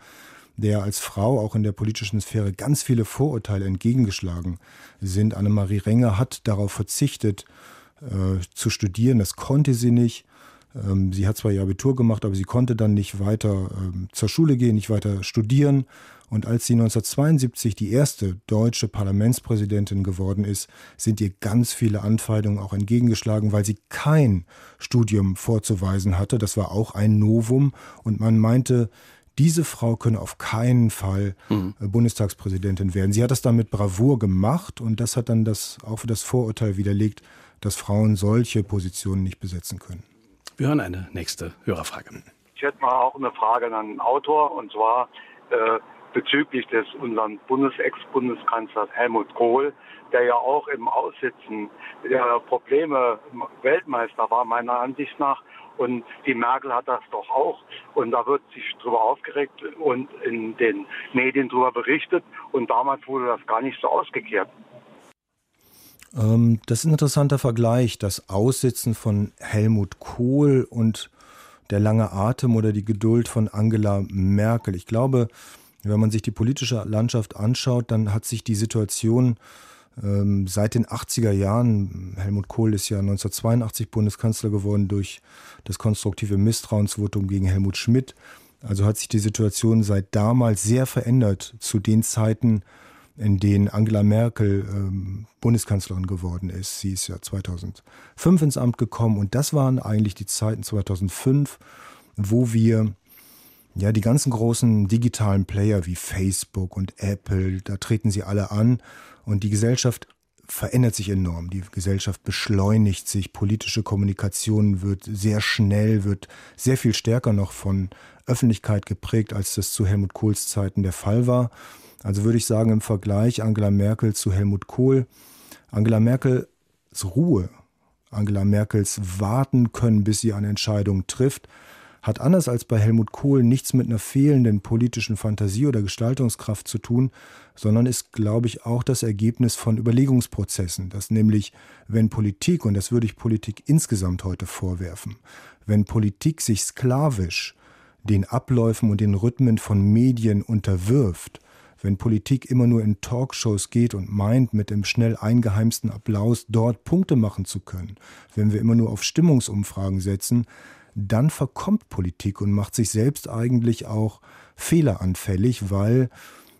Speaker 2: der als Frau auch in der politischen Sphäre ganz viele Vorurteile entgegengeschlagen sind. Annemarie Renger hat darauf verzichtet, äh, zu studieren. Das konnte sie nicht. Ähm, sie hat zwar ihr Abitur gemacht, aber sie konnte dann nicht weiter ähm, zur Schule gehen, nicht weiter studieren. Und als sie 1972 die erste deutsche Parlamentspräsidentin geworden ist, sind ihr ganz viele Anfeindungen auch entgegengeschlagen, weil sie kein Studium vorzuweisen hatte. Das war auch ein Novum. Und man meinte, diese Frau könne auf keinen Fall mhm. Bundestagspräsidentin werden. Sie hat das dann mit Bravour gemacht und das hat dann das, auch für das Vorurteil widerlegt, dass Frauen solche Positionen nicht besetzen können.
Speaker 1: Wir hören eine nächste Hörerfrage.
Speaker 8: Ich hätte mal auch eine Frage an den Autor und zwar äh, bezüglich des unseren Bundes-Ex-Bundeskanzlers Helmut Kohl, der ja auch im Aussitzen der Probleme Weltmeister war, meiner Ansicht nach. Und die Merkel hat das doch auch. Und da wird sich darüber aufgeregt und in den Medien darüber berichtet. Und damals wurde das gar nicht so ausgekehrt.
Speaker 2: Ähm, das ist ein interessanter Vergleich, das Aussitzen von Helmut Kohl und der lange Atem oder die Geduld von Angela Merkel. Ich glaube, wenn man sich die politische Landschaft anschaut, dann hat sich die Situation ähm, seit den 80er Jahren, Helmut Kohl ist ja 1982 Bundeskanzler geworden durch das konstruktive Misstrauensvotum gegen Helmut Schmidt. Also hat sich die Situation seit damals sehr verändert zu den Zeiten, in denen Angela Merkel ähm, Bundeskanzlerin geworden ist. Sie ist ja 2005 ins Amt gekommen und das waren eigentlich die Zeiten 2005, wo wir ja, die ganzen großen digitalen Player wie Facebook und Apple, da treten sie alle an und die Gesellschaft verändert sich enorm. Die Gesellschaft beschleunigt sich, politische Kommunikation wird sehr schnell, wird sehr viel stärker noch von Öffentlichkeit geprägt, als das zu Helmut Kohls Zeiten der Fall war. Also würde ich sagen, im Vergleich Angela Merkel zu Helmut Kohl, Angela Merkels Ruhe, Angela Merkels warten können, bis sie eine Entscheidung trifft, hat anders als bei Helmut Kohl nichts mit einer fehlenden politischen Fantasie oder Gestaltungskraft zu tun, sondern ist, glaube ich, auch das Ergebnis von Überlegungsprozessen, dass nämlich, wenn Politik, und das würde ich Politik insgesamt heute vorwerfen, wenn Politik sich sklavisch den Abläufen und den Rhythmen von Medien unterwirft, wenn Politik immer nur in Talkshows geht und meint, mit dem schnell eingeheimsten Applaus dort Punkte machen zu können, wenn wir immer nur auf Stimmungsumfragen setzen, dann verkommt Politik und macht sich selbst eigentlich auch fehleranfällig, weil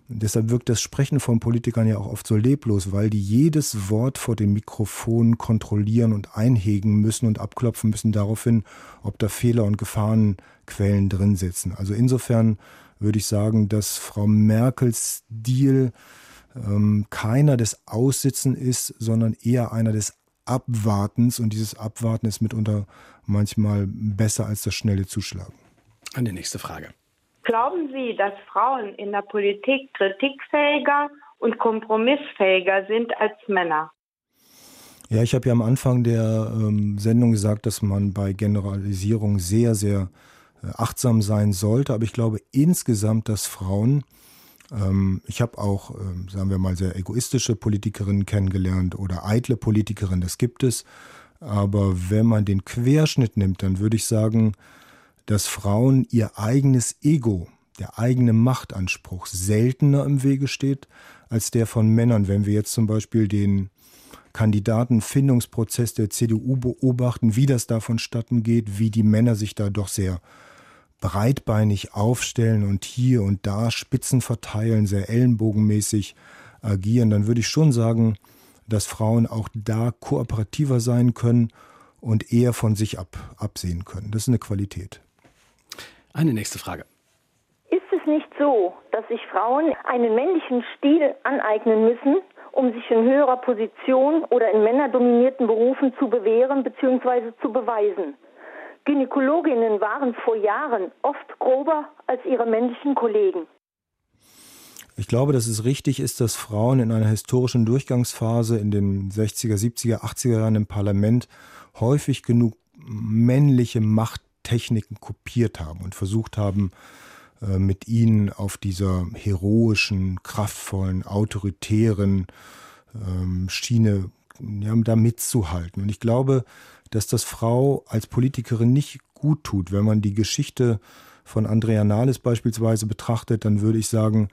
Speaker 2: deshalb wirkt das Sprechen von Politikern ja auch oft so leblos, weil die jedes Wort vor dem Mikrofon kontrollieren und einhegen müssen und abklopfen müssen daraufhin, ob da Fehler und Gefahrenquellen drin sitzen. Also insofern würde ich sagen, dass Frau Merkels Deal ähm, keiner des Aussitzen ist, sondern eher einer des Abwartens. Und dieses Abwarten ist mitunter manchmal besser als das schnelle Zuschlagen.
Speaker 1: An die nächste Frage.
Speaker 9: Glauben Sie, dass Frauen in der Politik kritikfähiger und kompromissfähiger sind als Männer?
Speaker 2: Ja, ich habe ja am Anfang der ähm, Sendung gesagt, dass man bei Generalisierung sehr, sehr äh, achtsam sein sollte. Aber ich glaube insgesamt, dass Frauen, ähm, ich habe auch, äh, sagen wir mal, sehr egoistische Politikerinnen kennengelernt oder eitle Politikerinnen, das gibt es. Aber wenn man den Querschnitt nimmt, dann würde ich sagen, dass Frauen ihr eigenes Ego, der eigene Machtanspruch seltener im Wege steht als der von Männern. Wenn wir jetzt zum Beispiel den Kandidatenfindungsprozess der CDU beobachten, wie das da vonstatten geht, wie die Männer sich da doch sehr breitbeinig aufstellen und hier und da Spitzen verteilen, sehr ellenbogenmäßig agieren, dann würde ich schon sagen, dass Frauen auch da kooperativer sein können und eher von sich ab, absehen können. Das ist eine Qualität.
Speaker 1: Eine nächste Frage.
Speaker 10: Ist es nicht so, dass sich Frauen einen männlichen Stil aneignen müssen, um sich in höherer Position oder in männerdominierten Berufen zu bewähren bzw. zu beweisen? Gynäkologinnen waren vor Jahren oft grober als ihre männlichen Kollegen.
Speaker 2: Ich glaube, dass es richtig ist, dass Frauen in einer historischen Durchgangsphase in den 60er, 70er, 80er Jahren im Parlament häufig genug männliche Machttechniken kopiert haben und versucht haben, äh, mit ihnen auf dieser heroischen, kraftvollen, autoritären ähm, Schiene ja, da mitzuhalten. Und ich glaube, dass das Frau als Politikerin nicht gut tut. Wenn man die Geschichte von Andrea Nahles beispielsweise betrachtet, dann würde ich sagen,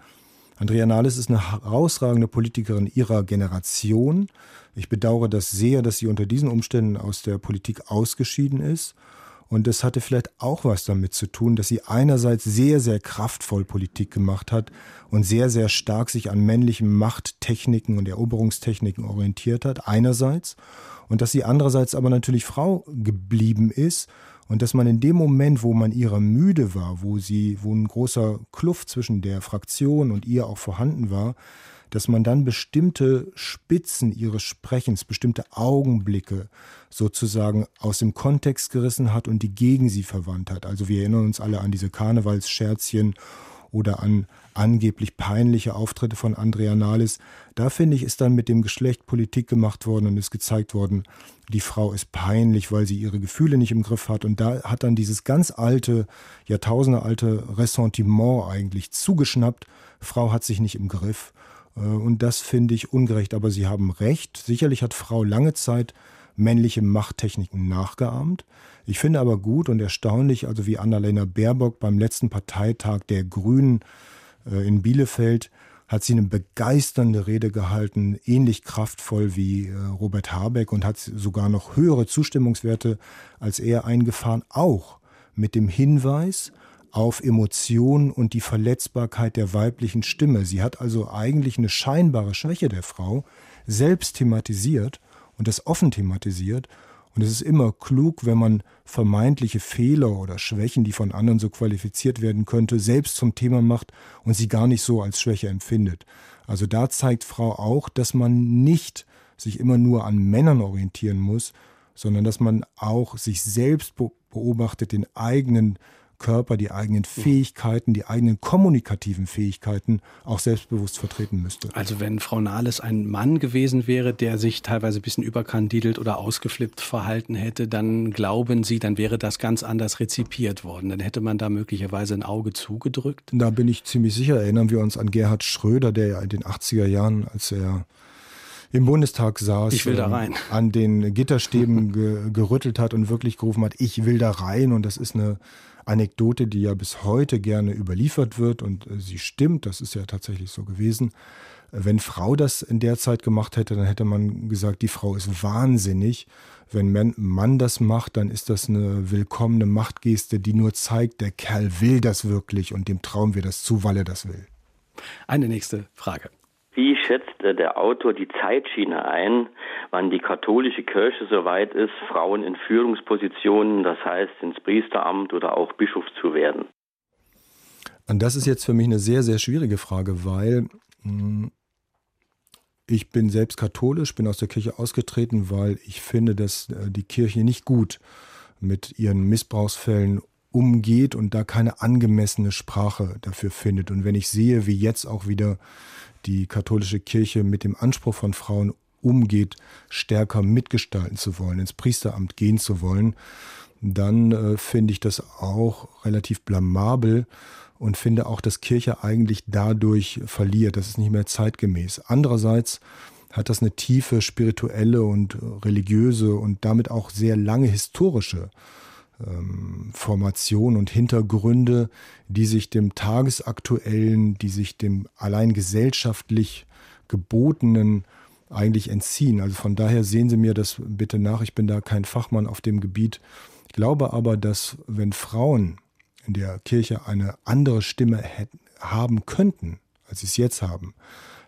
Speaker 2: Andrea Nahles ist eine herausragende Politikerin ihrer Generation. Ich bedauere das sehr, dass sie unter diesen Umständen aus der Politik ausgeschieden ist. Und das hatte vielleicht auch was damit zu tun, dass sie einerseits sehr, sehr kraftvoll Politik gemacht hat und sehr, sehr stark sich an männlichen Machttechniken und Eroberungstechniken orientiert hat, einerseits. Und dass sie andererseits aber natürlich Frau geblieben ist und dass man in dem Moment, wo man ihrer müde war, wo sie, wo ein großer Kluft zwischen der Fraktion und ihr auch vorhanden war, dass man dann bestimmte Spitzen ihres Sprechens, bestimmte Augenblicke sozusagen aus dem Kontext gerissen hat und die gegen sie verwandt hat. Also wir erinnern uns alle an diese Karnevalsscherzchen oder an angeblich peinliche Auftritte von Andrea Nahles. Da finde ich, ist dann mit dem Geschlecht Politik gemacht worden und ist gezeigt worden, die Frau ist peinlich, weil sie ihre Gefühle nicht im Griff hat. Und da hat dann dieses ganz alte, jahrtausendealte Ressentiment eigentlich zugeschnappt. Frau hat sich nicht im Griff. Äh, und das finde ich ungerecht. Aber Sie haben recht. Sicherlich hat Frau lange Zeit männliche Machttechniken nachgeahmt. Ich finde aber gut und erstaunlich, also wie Annalena Baerbock beim letzten Parteitag der Grünen äh, in Bielefeld hat sie eine begeisternde Rede gehalten, ähnlich kraftvoll wie äh, Robert Habeck und hat sogar noch höhere Zustimmungswerte als er eingefahren, auch mit dem Hinweis auf Emotionen und die Verletzbarkeit der weiblichen Stimme. Sie hat also eigentlich eine scheinbare Schwäche der Frau selbst thematisiert und das offen thematisiert und es ist immer klug, wenn man vermeintliche Fehler oder Schwächen, die von anderen so qualifiziert werden könnte, selbst zum Thema macht und sie gar nicht so als Schwäche empfindet. Also da zeigt Frau auch, dass man nicht sich immer nur an Männern orientieren muss, sondern dass man auch sich selbst beobachtet, den eigenen Körper, die eigenen Fähigkeiten, die eigenen kommunikativen Fähigkeiten auch selbstbewusst vertreten müsste.
Speaker 1: Also wenn Frau Nahles ein Mann gewesen wäre, der sich teilweise ein bisschen überkandidelt oder ausgeflippt verhalten hätte, dann glauben Sie, dann wäre das ganz anders rezipiert worden. Dann hätte man da möglicherweise ein Auge zugedrückt.
Speaker 2: Da bin ich ziemlich sicher. Erinnern wir uns an Gerhard Schröder, der ja in den 80er Jahren, als er im Bundestag saß,
Speaker 1: ähm,
Speaker 2: an den <laughs> Gitterstäben ge gerüttelt hat und wirklich gerufen hat, ich will da rein. Und das ist eine Anekdote, die ja bis heute gerne überliefert wird und äh, sie stimmt, das ist ja tatsächlich so gewesen. Wenn Frau das in der Zeit gemacht hätte, dann hätte man gesagt, die Frau ist wahnsinnig. Wenn Mann das macht, dann ist das eine willkommene Machtgeste, die nur zeigt, der Kerl will das wirklich und dem trauen wir das zu, weil er das will.
Speaker 1: Eine nächste Frage.
Speaker 11: Wie schätzt äh, der Autor die Zeitschiene ein, wann die katholische Kirche soweit ist, Frauen in Führungspositionen, das heißt ins Priesteramt oder auch Bischof zu werden?
Speaker 2: Und das ist jetzt für mich eine sehr, sehr schwierige Frage, weil hm, ich bin selbst katholisch, bin aus der Kirche ausgetreten, weil ich finde, dass äh, die Kirche nicht gut mit ihren Missbrauchsfällen umgeht und da keine angemessene Sprache dafür findet. Und wenn ich sehe, wie jetzt auch wieder die katholische Kirche mit dem Anspruch von Frauen umgeht, stärker mitgestalten zu wollen, ins Priesteramt gehen zu wollen, dann äh, finde ich das auch relativ blamabel und finde auch, dass Kirche eigentlich dadurch verliert. Das ist nicht mehr zeitgemäß. Andererseits hat das eine tiefe spirituelle und religiöse und damit auch sehr lange historische ähm, Formationen und Hintergründe, die sich dem tagesaktuellen, die sich dem allein gesellschaftlich gebotenen eigentlich entziehen. Also von daher sehen Sie mir das bitte nach. Ich bin da kein Fachmann auf dem Gebiet. Ich glaube aber, dass wenn Frauen in der Kirche eine andere Stimme haben könnten, als sie es jetzt haben,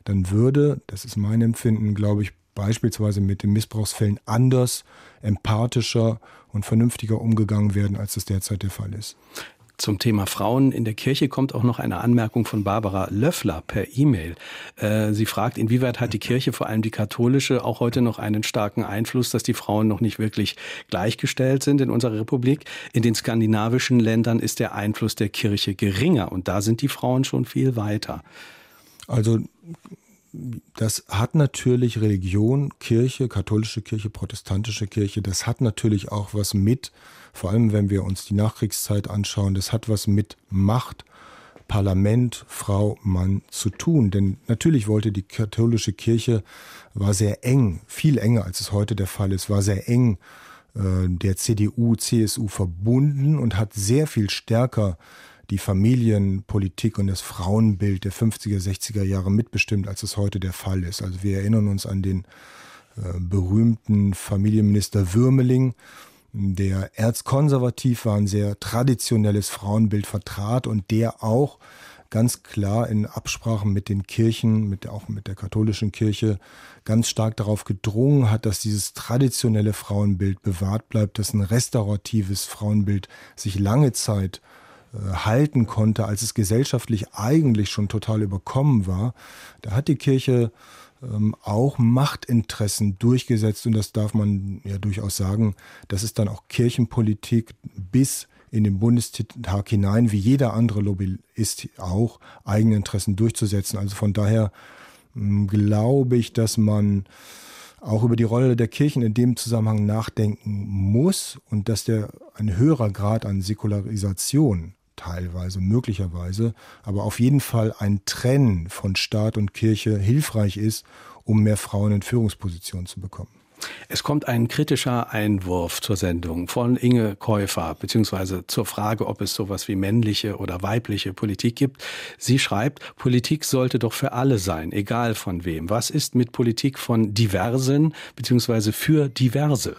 Speaker 2: dann würde, das ist mein Empfinden, glaube ich, beispielsweise mit den Missbrauchsfällen anders, empathischer und vernünftiger umgegangen werden, als das derzeit der Fall ist.
Speaker 1: Zum Thema Frauen in der Kirche kommt auch noch eine Anmerkung von Barbara Löffler per E-Mail. Äh, sie fragt, inwieweit hat die Kirche, vor allem die katholische, auch heute noch einen starken Einfluss, dass die Frauen noch nicht wirklich gleichgestellt sind in unserer Republik. In den skandinavischen Ländern ist der Einfluss der Kirche geringer und da sind die Frauen schon viel weiter.
Speaker 2: Also das hat natürlich Religion, Kirche, katholische Kirche, protestantische Kirche, das hat natürlich auch was mit, vor allem wenn wir uns die Nachkriegszeit anschauen, das hat was mit Macht, Parlament, Frau, Mann zu tun. Denn natürlich wollte die katholische Kirche, war sehr eng, viel enger als es heute der Fall ist, war sehr eng äh, der CDU, CSU verbunden und hat sehr viel stärker die Familienpolitik und das Frauenbild der 50er, 60er Jahre mitbestimmt, als es heute der Fall ist. Also wir erinnern uns an den äh, berühmten Familienminister Würmeling, der erzkonservativ war, ein sehr traditionelles Frauenbild vertrat und der auch ganz klar in Absprachen mit den Kirchen, mit, auch mit der katholischen Kirche, ganz stark darauf gedrungen hat, dass dieses traditionelle Frauenbild bewahrt bleibt, dass ein restauratives Frauenbild sich lange Zeit halten konnte, als es gesellschaftlich eigentlich schon total überkommen war. Da hat die Kirche ähm, auch Machtinteressen durchgesetzt und das darf man ja durchaus sagen. Das ist dann auch Kirchenpolitik bis in den Bundestag hinein, wie jeder andere Lobbyist auch, eigene Interessen durchzusetzen. Also von daher ähm, glaube ich, dass man auch über die Rolle der Kirchen in dem Zusammenhang nachdenken muss und dass der ein höherer Grad an Säkularisation teilweise, möglicherweise, aber auf jeden Fall ein Trennen von Staat und Kirche hilfreich ist, um mehr Frauen in Führungspositionen zu bekommen.
Speaker 1: Es kommt ein kritischer Einwurf zur Sendung von Inge Käufer, beziehungsweise zur Frage, ob es sowas wie männliche oder weibliche Politik gibt. Sie schreibt, Politik sollte doch für alle sein, egal von wem. Was ist mit Politik von Diversen, beziehungsweise für Diverse?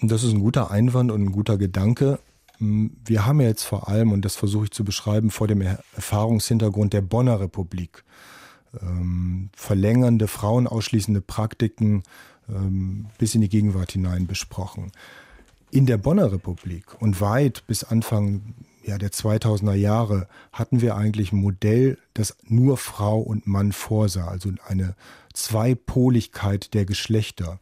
Speaker 2: Das ist ein guter Einwand und ein guter Gedanke. Hm, wir haben ja jetzt vor allem, und das versuche ich zu beschreiben, vor dem Erfahrungshintergrund der Bonner Republik ähm, verlängernde, frauenausschließende Praktiken ähm, bis in die Gegenwart hinein besprochen. In der Bonner Republik und weit bis Anfang ja, der 2000er Jahre hatten wir eigentlich ein Modell, das nur Frau und Mann vorsah, also eine Zweipoligkeit der Geschlechter.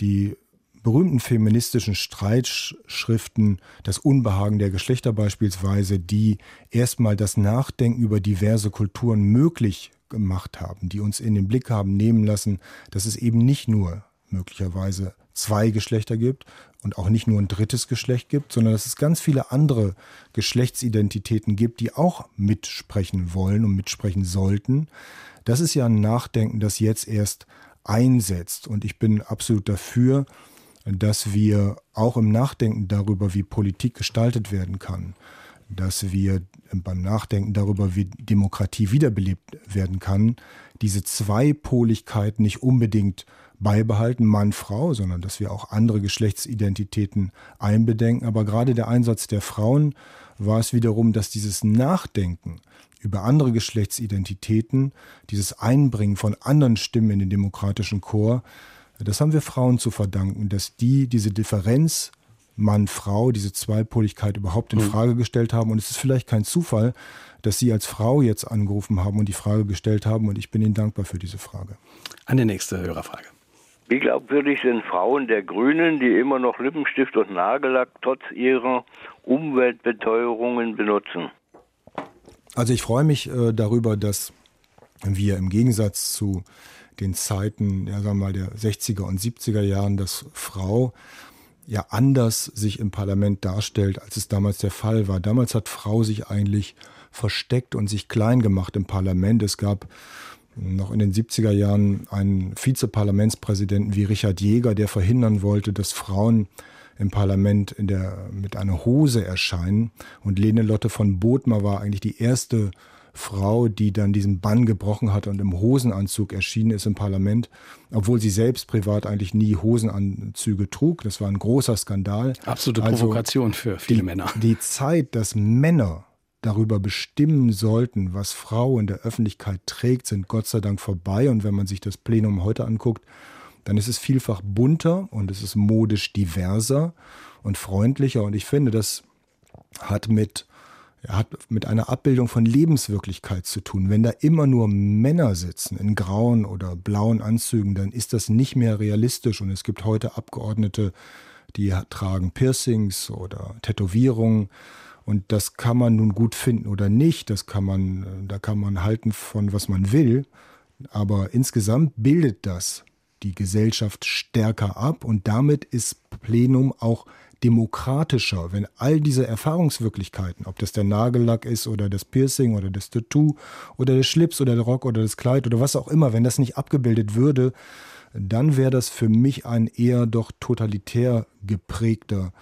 Speaker 2: Die berühmten feministischen Streitschriften Das Unbehagen der Geschlechter beispielsweise, die erstmal das Nachdenken über diverse Kulturen möglich gemacht haben, die uns in den Blick haben nehmen lassen, dass es eben nicht nur möglicherweise zwei Geschlechter gibt und auch nicht nur ein drittes Geschlecht gibt, sondern dass es ganz viele andere Geschlechtsidentitäten gibt, die auch mitsprechen wollen und mitsprechen sollten. Das ist ja ein Nachdenken, das jetzt erst einsetzt. Und ich bin absolut dafür, dass wir auch im Nachdenken darüber, wie Politik gestaltet werden kann, dass wir beim Nachdenken darüber, wie Demokratie wiederbelebt werden kann, diese Zweipoligkeit nicht unbedingt beibehalten, Mann, Frau, sondern dass wir auch andere Geschlechtsidentitäten einbedenken. Aber gerade der Einsatz der Frauen war es wiederum, dass dieses Nachdenken über andere Geschlechtsidentitäten, dieses Einbringen von anderen Stimmen in den demokratischen Chor, das haben wir Frauen zu verdanken, dass die diese Differenz Mann, Frau, diese Zweipoligkeit überhaupt in hm. Frage gestellt haben. Und es ist vielleicht kein Zufall, dass Sie als Frau jetzt angerufen haben und die Frage gestellt haben. Und ich bin Ihnen dankbar für diese Frage.
Speaker 1: Eine nächste Hörerfrage.
Speaker 3: Wie glaubwürdig sind Frauen der Grünen, die immer noch Lippenstift und Nagellack trotz ihrer Umweltbeteuerungen benutzen?
Speaker 2: Also ich freue mich äh, darüber, dass wir im Gegensatz zu den Zeiten, ja, sagen wir mal, der 60er und 70er Jahren, dass Frau ja anders sich im Parlament darstellt, als es damals der Fall war. Damals hat Frau sich eigentlich versteckt und sich klein gemacht im Parlament. Es gab noch in den 70er Jahren einen Vizeparlamentspräsidenten wie Richard Jäger, der verhindern wollte, dass Frauen im Parlament der, mit einer Hose erscheinen. Und Lene Lotte von Bothmer war eigentlich die erste Frau, die dann diesen Bann gebrochen hat und im Hosenanzug erschienen ist im Parlament, obwohl sie selbst privat eigentlich nie Hosenanzüge trug. Das war ein großer Skandal.
Speaker 1: Absolute also Provokation für viele
Speaker 2: die,
Speaker 1: Männer.
Speaker 2: Die Zeit, dass Männer darüber bestimmen sollten, was Frau in der Öffentlichkeit trägt, sind Gott sei Dank vorbei. Und wenn man sich das Plenum heute anguckt, dann ist es vielfach bunter und es ist modisch diverser und freundlicher. Und ich finde, das hat mit hat mit einer Abbildung von Lebenswirklichkeit zu tun. Wenn da immer nur Männer sitzen in grauen oder blauen Anzügen, dann ist das nicht mehr realistisch. Und es gibt heute Abgeordnete, die tragen Piercings oder Tätowierungen. Und das kann man nun gut finden oder nicht. Das kann man, da kann man halten von was man will. Aber insgesamt bildet das die Gesellschaft stärker ab und damit ist Plenum auch demokratischer, wenn all diese Erfahrungswirklichkeiten, ob das der Nagellack ist oder das Piercing oder das Tattoo oder der Schlips oder der Rock oder das Kleid oder was auch immer, wenn das nicht abgebildet würde, dann wäre das für mich ein eher doch totalitär geprägter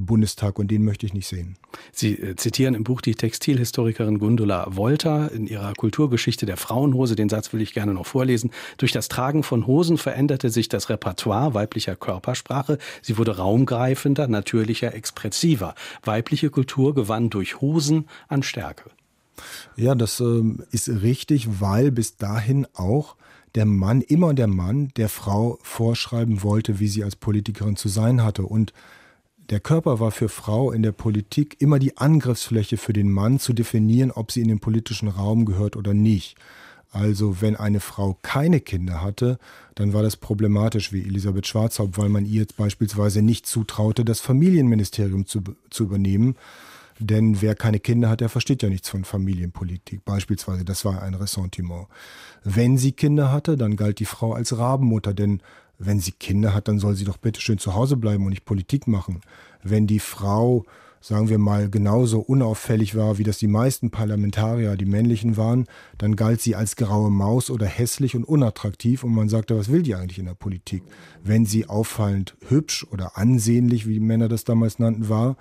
Speaker 2: Bundestag und den möchte ich nicht sehen.
Speaker 1: Sie äh, zitieren im Buch die Textilhistorikerin Gundula Wolter in ihrer Kulturgeschichte der Frauenhose. Den Satz will ich gerne noch vorlesen. Durch das Tragen von Hosen veränderte sich das Repertoire weiblicher Körpersprache. Sie wurde raumgreifender, natürlicher, expressiver. Weibliche Kultur gewann durch Hosen an Stärke.
Speaker 2: Ja, das äh, ist richtig, weil bis dahin auch der Mann, immer der Mann, der Frau vorschreiben wollte, wie sie als Politikerin zu sein hatte. Und der Körper war für Frau in der Politik immer die Angriffsfläche für den Mann zu definieren, ob sie in den politischen Raum gehört oder nicht. Also wenn eine Frau keine Kinder hatte, dann war das problematisch wie Elisabeth Schwarzhaupt, weil man ihr jetzt beispielsweise nicht zutraute, das Familienministerium zu, zu übernehmen. Denn wer keine Kinder hat, der versteht ja nichts von Familienpolitik. Beispielsweise, das war ein Ressentiment. Wenn sie Kinder hatte, dann galt die Frau als Rabenmutter, denn wenn sie Kinder hat, dann soll sie doch bitte schön zu Hause bleiben und nicht Politik machen. Wenn die Frau, sagen wir mal, genauso unauffällig war, wie das die meisten Parlamentarier, die männlichen waren, dann galt sie als graue Maus oder hässlich und unattraktiv und man sagte, was will die eigentlich in der Politik? Wenn sie auffallend hübsch oder ansehnlich, wie die Männer das damals nannten, war,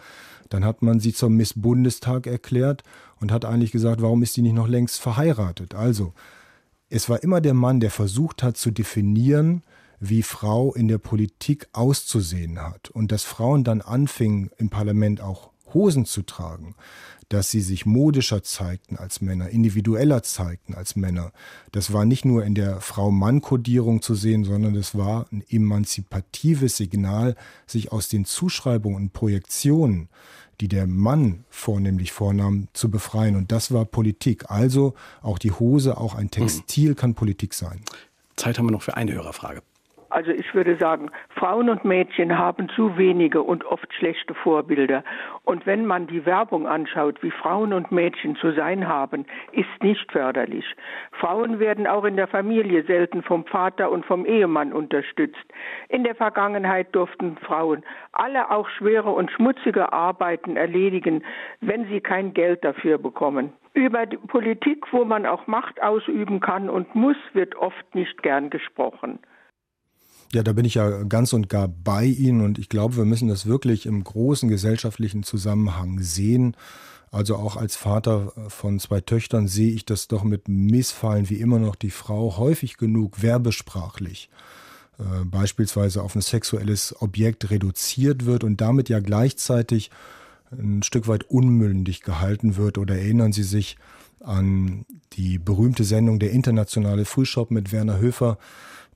Speaker 2: dann hat man sie zum Miss Bundestag erklärt und hat eigentlich gesagt, warum ist sie nicht noch längst verheiratet? Also, es war immer der Mann, der versucht hat zu definieren, wie Frau in der Politik auszusehen hat und dass Frauen dann anfingen im Parlament auch Hosen zu tragen, dass sie sich modischer zeigten als Männer, individueller zeigten als Männer. Das war nicht nur in der Frau-Mann-Kodierung zu sehen, sondern es war ein emanzipatives Signal, sich aus den Zuschreibungen und Projektionen, die der Mann vornehmlich vornahm, zu befreien. Und das war Politik. Also auch die Hose, auch ein Textil kann Politik sein.
Speaker 1: Zeit haben wir noch für eine Hörerfrage.
Speaker 6: Also ich würde sagen, Frauen und Mädchen haben zu wenige und oft schlechte Vorbilder. Und wenn man die Werbung anschaut, wie Frauen und Mädchen zu sein haben, ist nicht förderlich. Frauen werden auch in der Familie selten vom Vater und vom Ehemann unterstützt. In der Vergangenheit durften Frauen alle auch schwere und schmutzige Arbeiten erledigen, wenn sie kein Geld dafür bekommen. Über die Politik, wo man auch Macht ausüben kann und muss, wird oft nicht gern gesprochen.
Speaker 2: Ja, da bin ich ja ganz und gar bei Ihnen und ich glaube, wir müssen das wirklich im großen gesellschaftlichen Zusammenhang sehen. Also auch als Vater von zwei Töchtern sehe ich das doch mit Missfallen, wie immer noch die Frau häufig genug werbesprachlich äh, beispielsweise auf ein sexuelles Objekt reduziert wird und damit ja gleichzeitig ein Stück weit unmündig gehalten wird. Oder erinnern Sie sich an die berühmte Sendung Der internationale Frühshop mit Werner Höfer,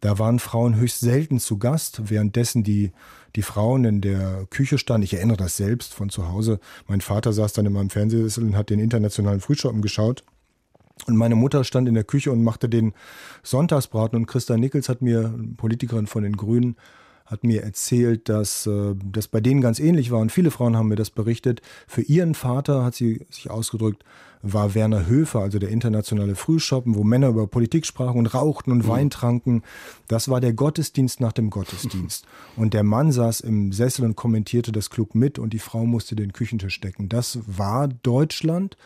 Speaker 2: da waren Frauen höchst selten zu Gast, währenddessen die, die Frauen in der Küche standen. Ich erinnere das selbst von zu Hause. Mein Vater saß dann in meinem Fernsehsessel und hat den internationalen Frühschoppen geschaut. Und meine Mutter stand in der Küche und machte den Sonntagsbraten. Und Christa Nickels hat mir, Politikerin von den Grünen, hat mir erzählt, dass äh, das bei denen ganz ähnlich war. Und viele Frauen haben mir das berichtet. Für ihren Vater, hat sie sich ausgedrückt, war Werner Höfer, also der internationale Frühschoppen, wo Männer über Politik sprachen und rauchten und mhm. Wein tranken. Das war der Gottesdienst nach dem Gottesdienst. Und der Mann saß im Sessel und kommentierte das klug mit und die Frau musste den Küchentisch decken. Das war Deutschland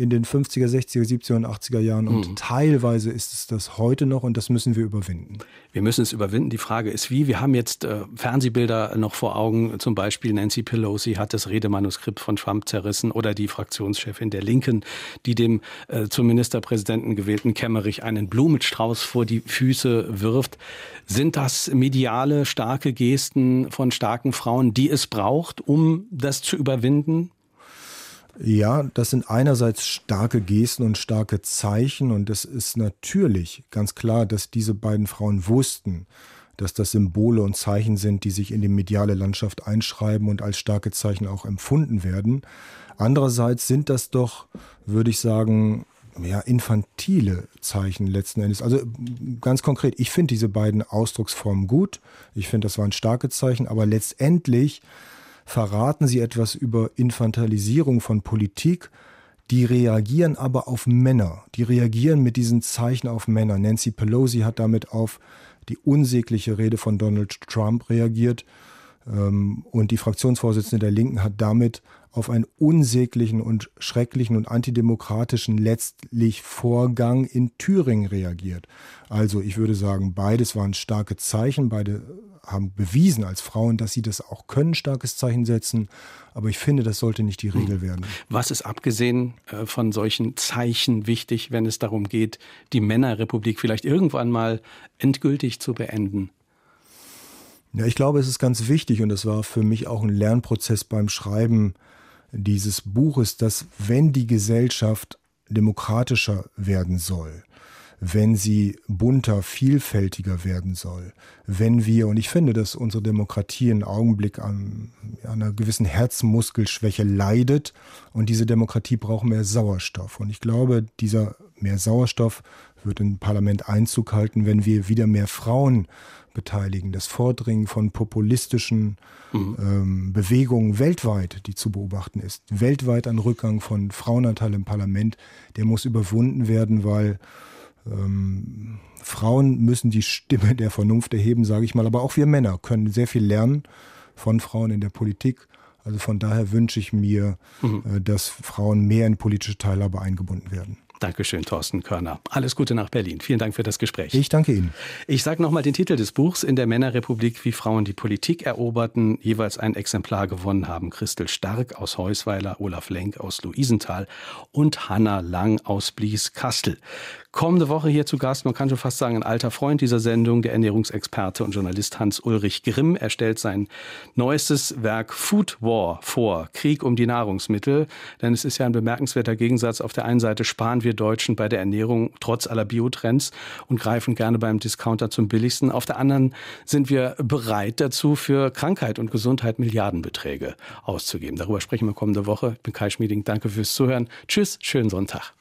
Speaker 2: in den 50er, 60er, 70er und 80er Jahren. Und mhm. teilweise ist es das heute noch und das müssen wir überwinden.
Speaker 1: Wir müssen es überwinden. Die Frage ist, wie? Wir haben jetzt äh, Fernsehbilder noch vor Augen. Zum Beispiel Nancy Pelosi hat das Redemanuskript von Trump zerrissen oder die Fraktionschefin der Linken, die dem äh, zum Ministerpräsidenten gewählten Kemmerich einen Blumenstrauß vor die Füße wirft. Sind das mediale, starke Gesten von starken Frauen, die es braucht, um das zu überwinden?
Speaker 2: Ja, das sind einerseits starke Gesten und starke Zeichen und es ist natürlich ganz klar, dass diese beiden Frauen wussten, dass das Symbole und Zeichen sind, die sich in die mediale Landschaft einschreiben und als starke Zeichen auch empfunden werden. Andererseits sind das doch, würde ich sagen, ja, infantile Zeichen letzten Endes. Also ganz konkret, ich finde diese beiden Ausdrucksformen gut. Ich finde, das waren starke Zeichen, aber letztendlich verraten sie etwas über Infantilisierung von Politik. Die reagieren aber auf Männer. Die reagieren mit diesen Zeichen auf Männer. Nancy Pelosi hat damit auf die unsägliche Rede von Donald Trump reagiert. Ähm, und die Fraktionsvorsitzende der Linken hat damit auf einen unsäglichen und schrecklichen und antidemokratischen letztlich Vorgang in Thüringen reagiert. Also ich würde sagen, beides waren starke Zeichen, beide haben bewiesen als Frauen, dass sie das auch können, starkes Zeichen setzen. Aber ich finde, das sollte nicht die hm. Regel werden.
Speaker 1: Was ist abgesehen äh, von solchen Zeichen wichtig, wenn es darum geht, die Männerrepublik vielleicht irgendwann mal endgültig zu beenden?
Speaker 2: Ja, ich glaube, es ist ganz wichtig und das war für mich auch ein Lernprozess beim Schreiben dieses Buches, dass wenn die Gesellschaft demokratischer werden soll, wenn sie bunter, vielfältiger werden soll, wenn wir, und ich finde, dass unsere Demokratie einen Augenblick an, an einer gewissen Herzmuskelschwäche leidet und diese Demokratie braucht mehr Sauerstoff. Und ich glaube, dieser mehr Sauerstoff wird im Parlament Einzug halten, wenn wir wieder mehr Frauen beteiligen. Das Vordringen von populistischen mhm. ähm, Bewegungen weltweit, die zu beobachten ist. Weltweit ein Rückgang von Frauenanteil im Parlament, der muss überwunden werden, weil ähm, Frauen müssen die Stimme der Vernunft erheben, sage ich mal. Aber auch wir Männer können sehr viel lernen von Frauen in der Politik. Also von daher wünsche ich mir, mhm. äh, dass Frauen mehr in politische Teilhabe eingebunden werden.
Speaker 1: Dankeschön, Thorsten Körner. Alles Gute nach Berlin. Vielen Dank für das Gespräch.
Speaker 2: Ich danke Ihnen.
Speaker 1: Ich sage nochmal den Titel des Buchs in der Männerrepublik, wie Frauen die Politik eroberten. Jeweils ein Exemplar gewonnen haben Christel Stark aus Heusweiler, Olaf Lenk aus Luisenthal und Hanna Lang aus Blies-Kastel. Kommende Woche hier zu Gast, man kann schon fast sagen, ein alter Freund dieser Sendung, der Ernährungsexperte und Journalist Hans-Ulrich Grimm. Er stellt sein neuestes Werk Food War vor, Krieg um die Nahrungsmittel. Denn es ist ja ein bemerkenswerter Gegensatz. Auf der einen Seite sparen wir Deutschen bei der Ernährung trotz aller Biotrends und greifen gerne beim Discounter zum billigsten. Auf der anderen sind wir bereit dazu, für Krankheit und Gesundheit Milliardenbeträge auszugeben. Darüber sprechen wir kommende Woche. Ich bin Kai Schmieding. Danke fürs Zuhören. Tschüss, schönen Sonntag.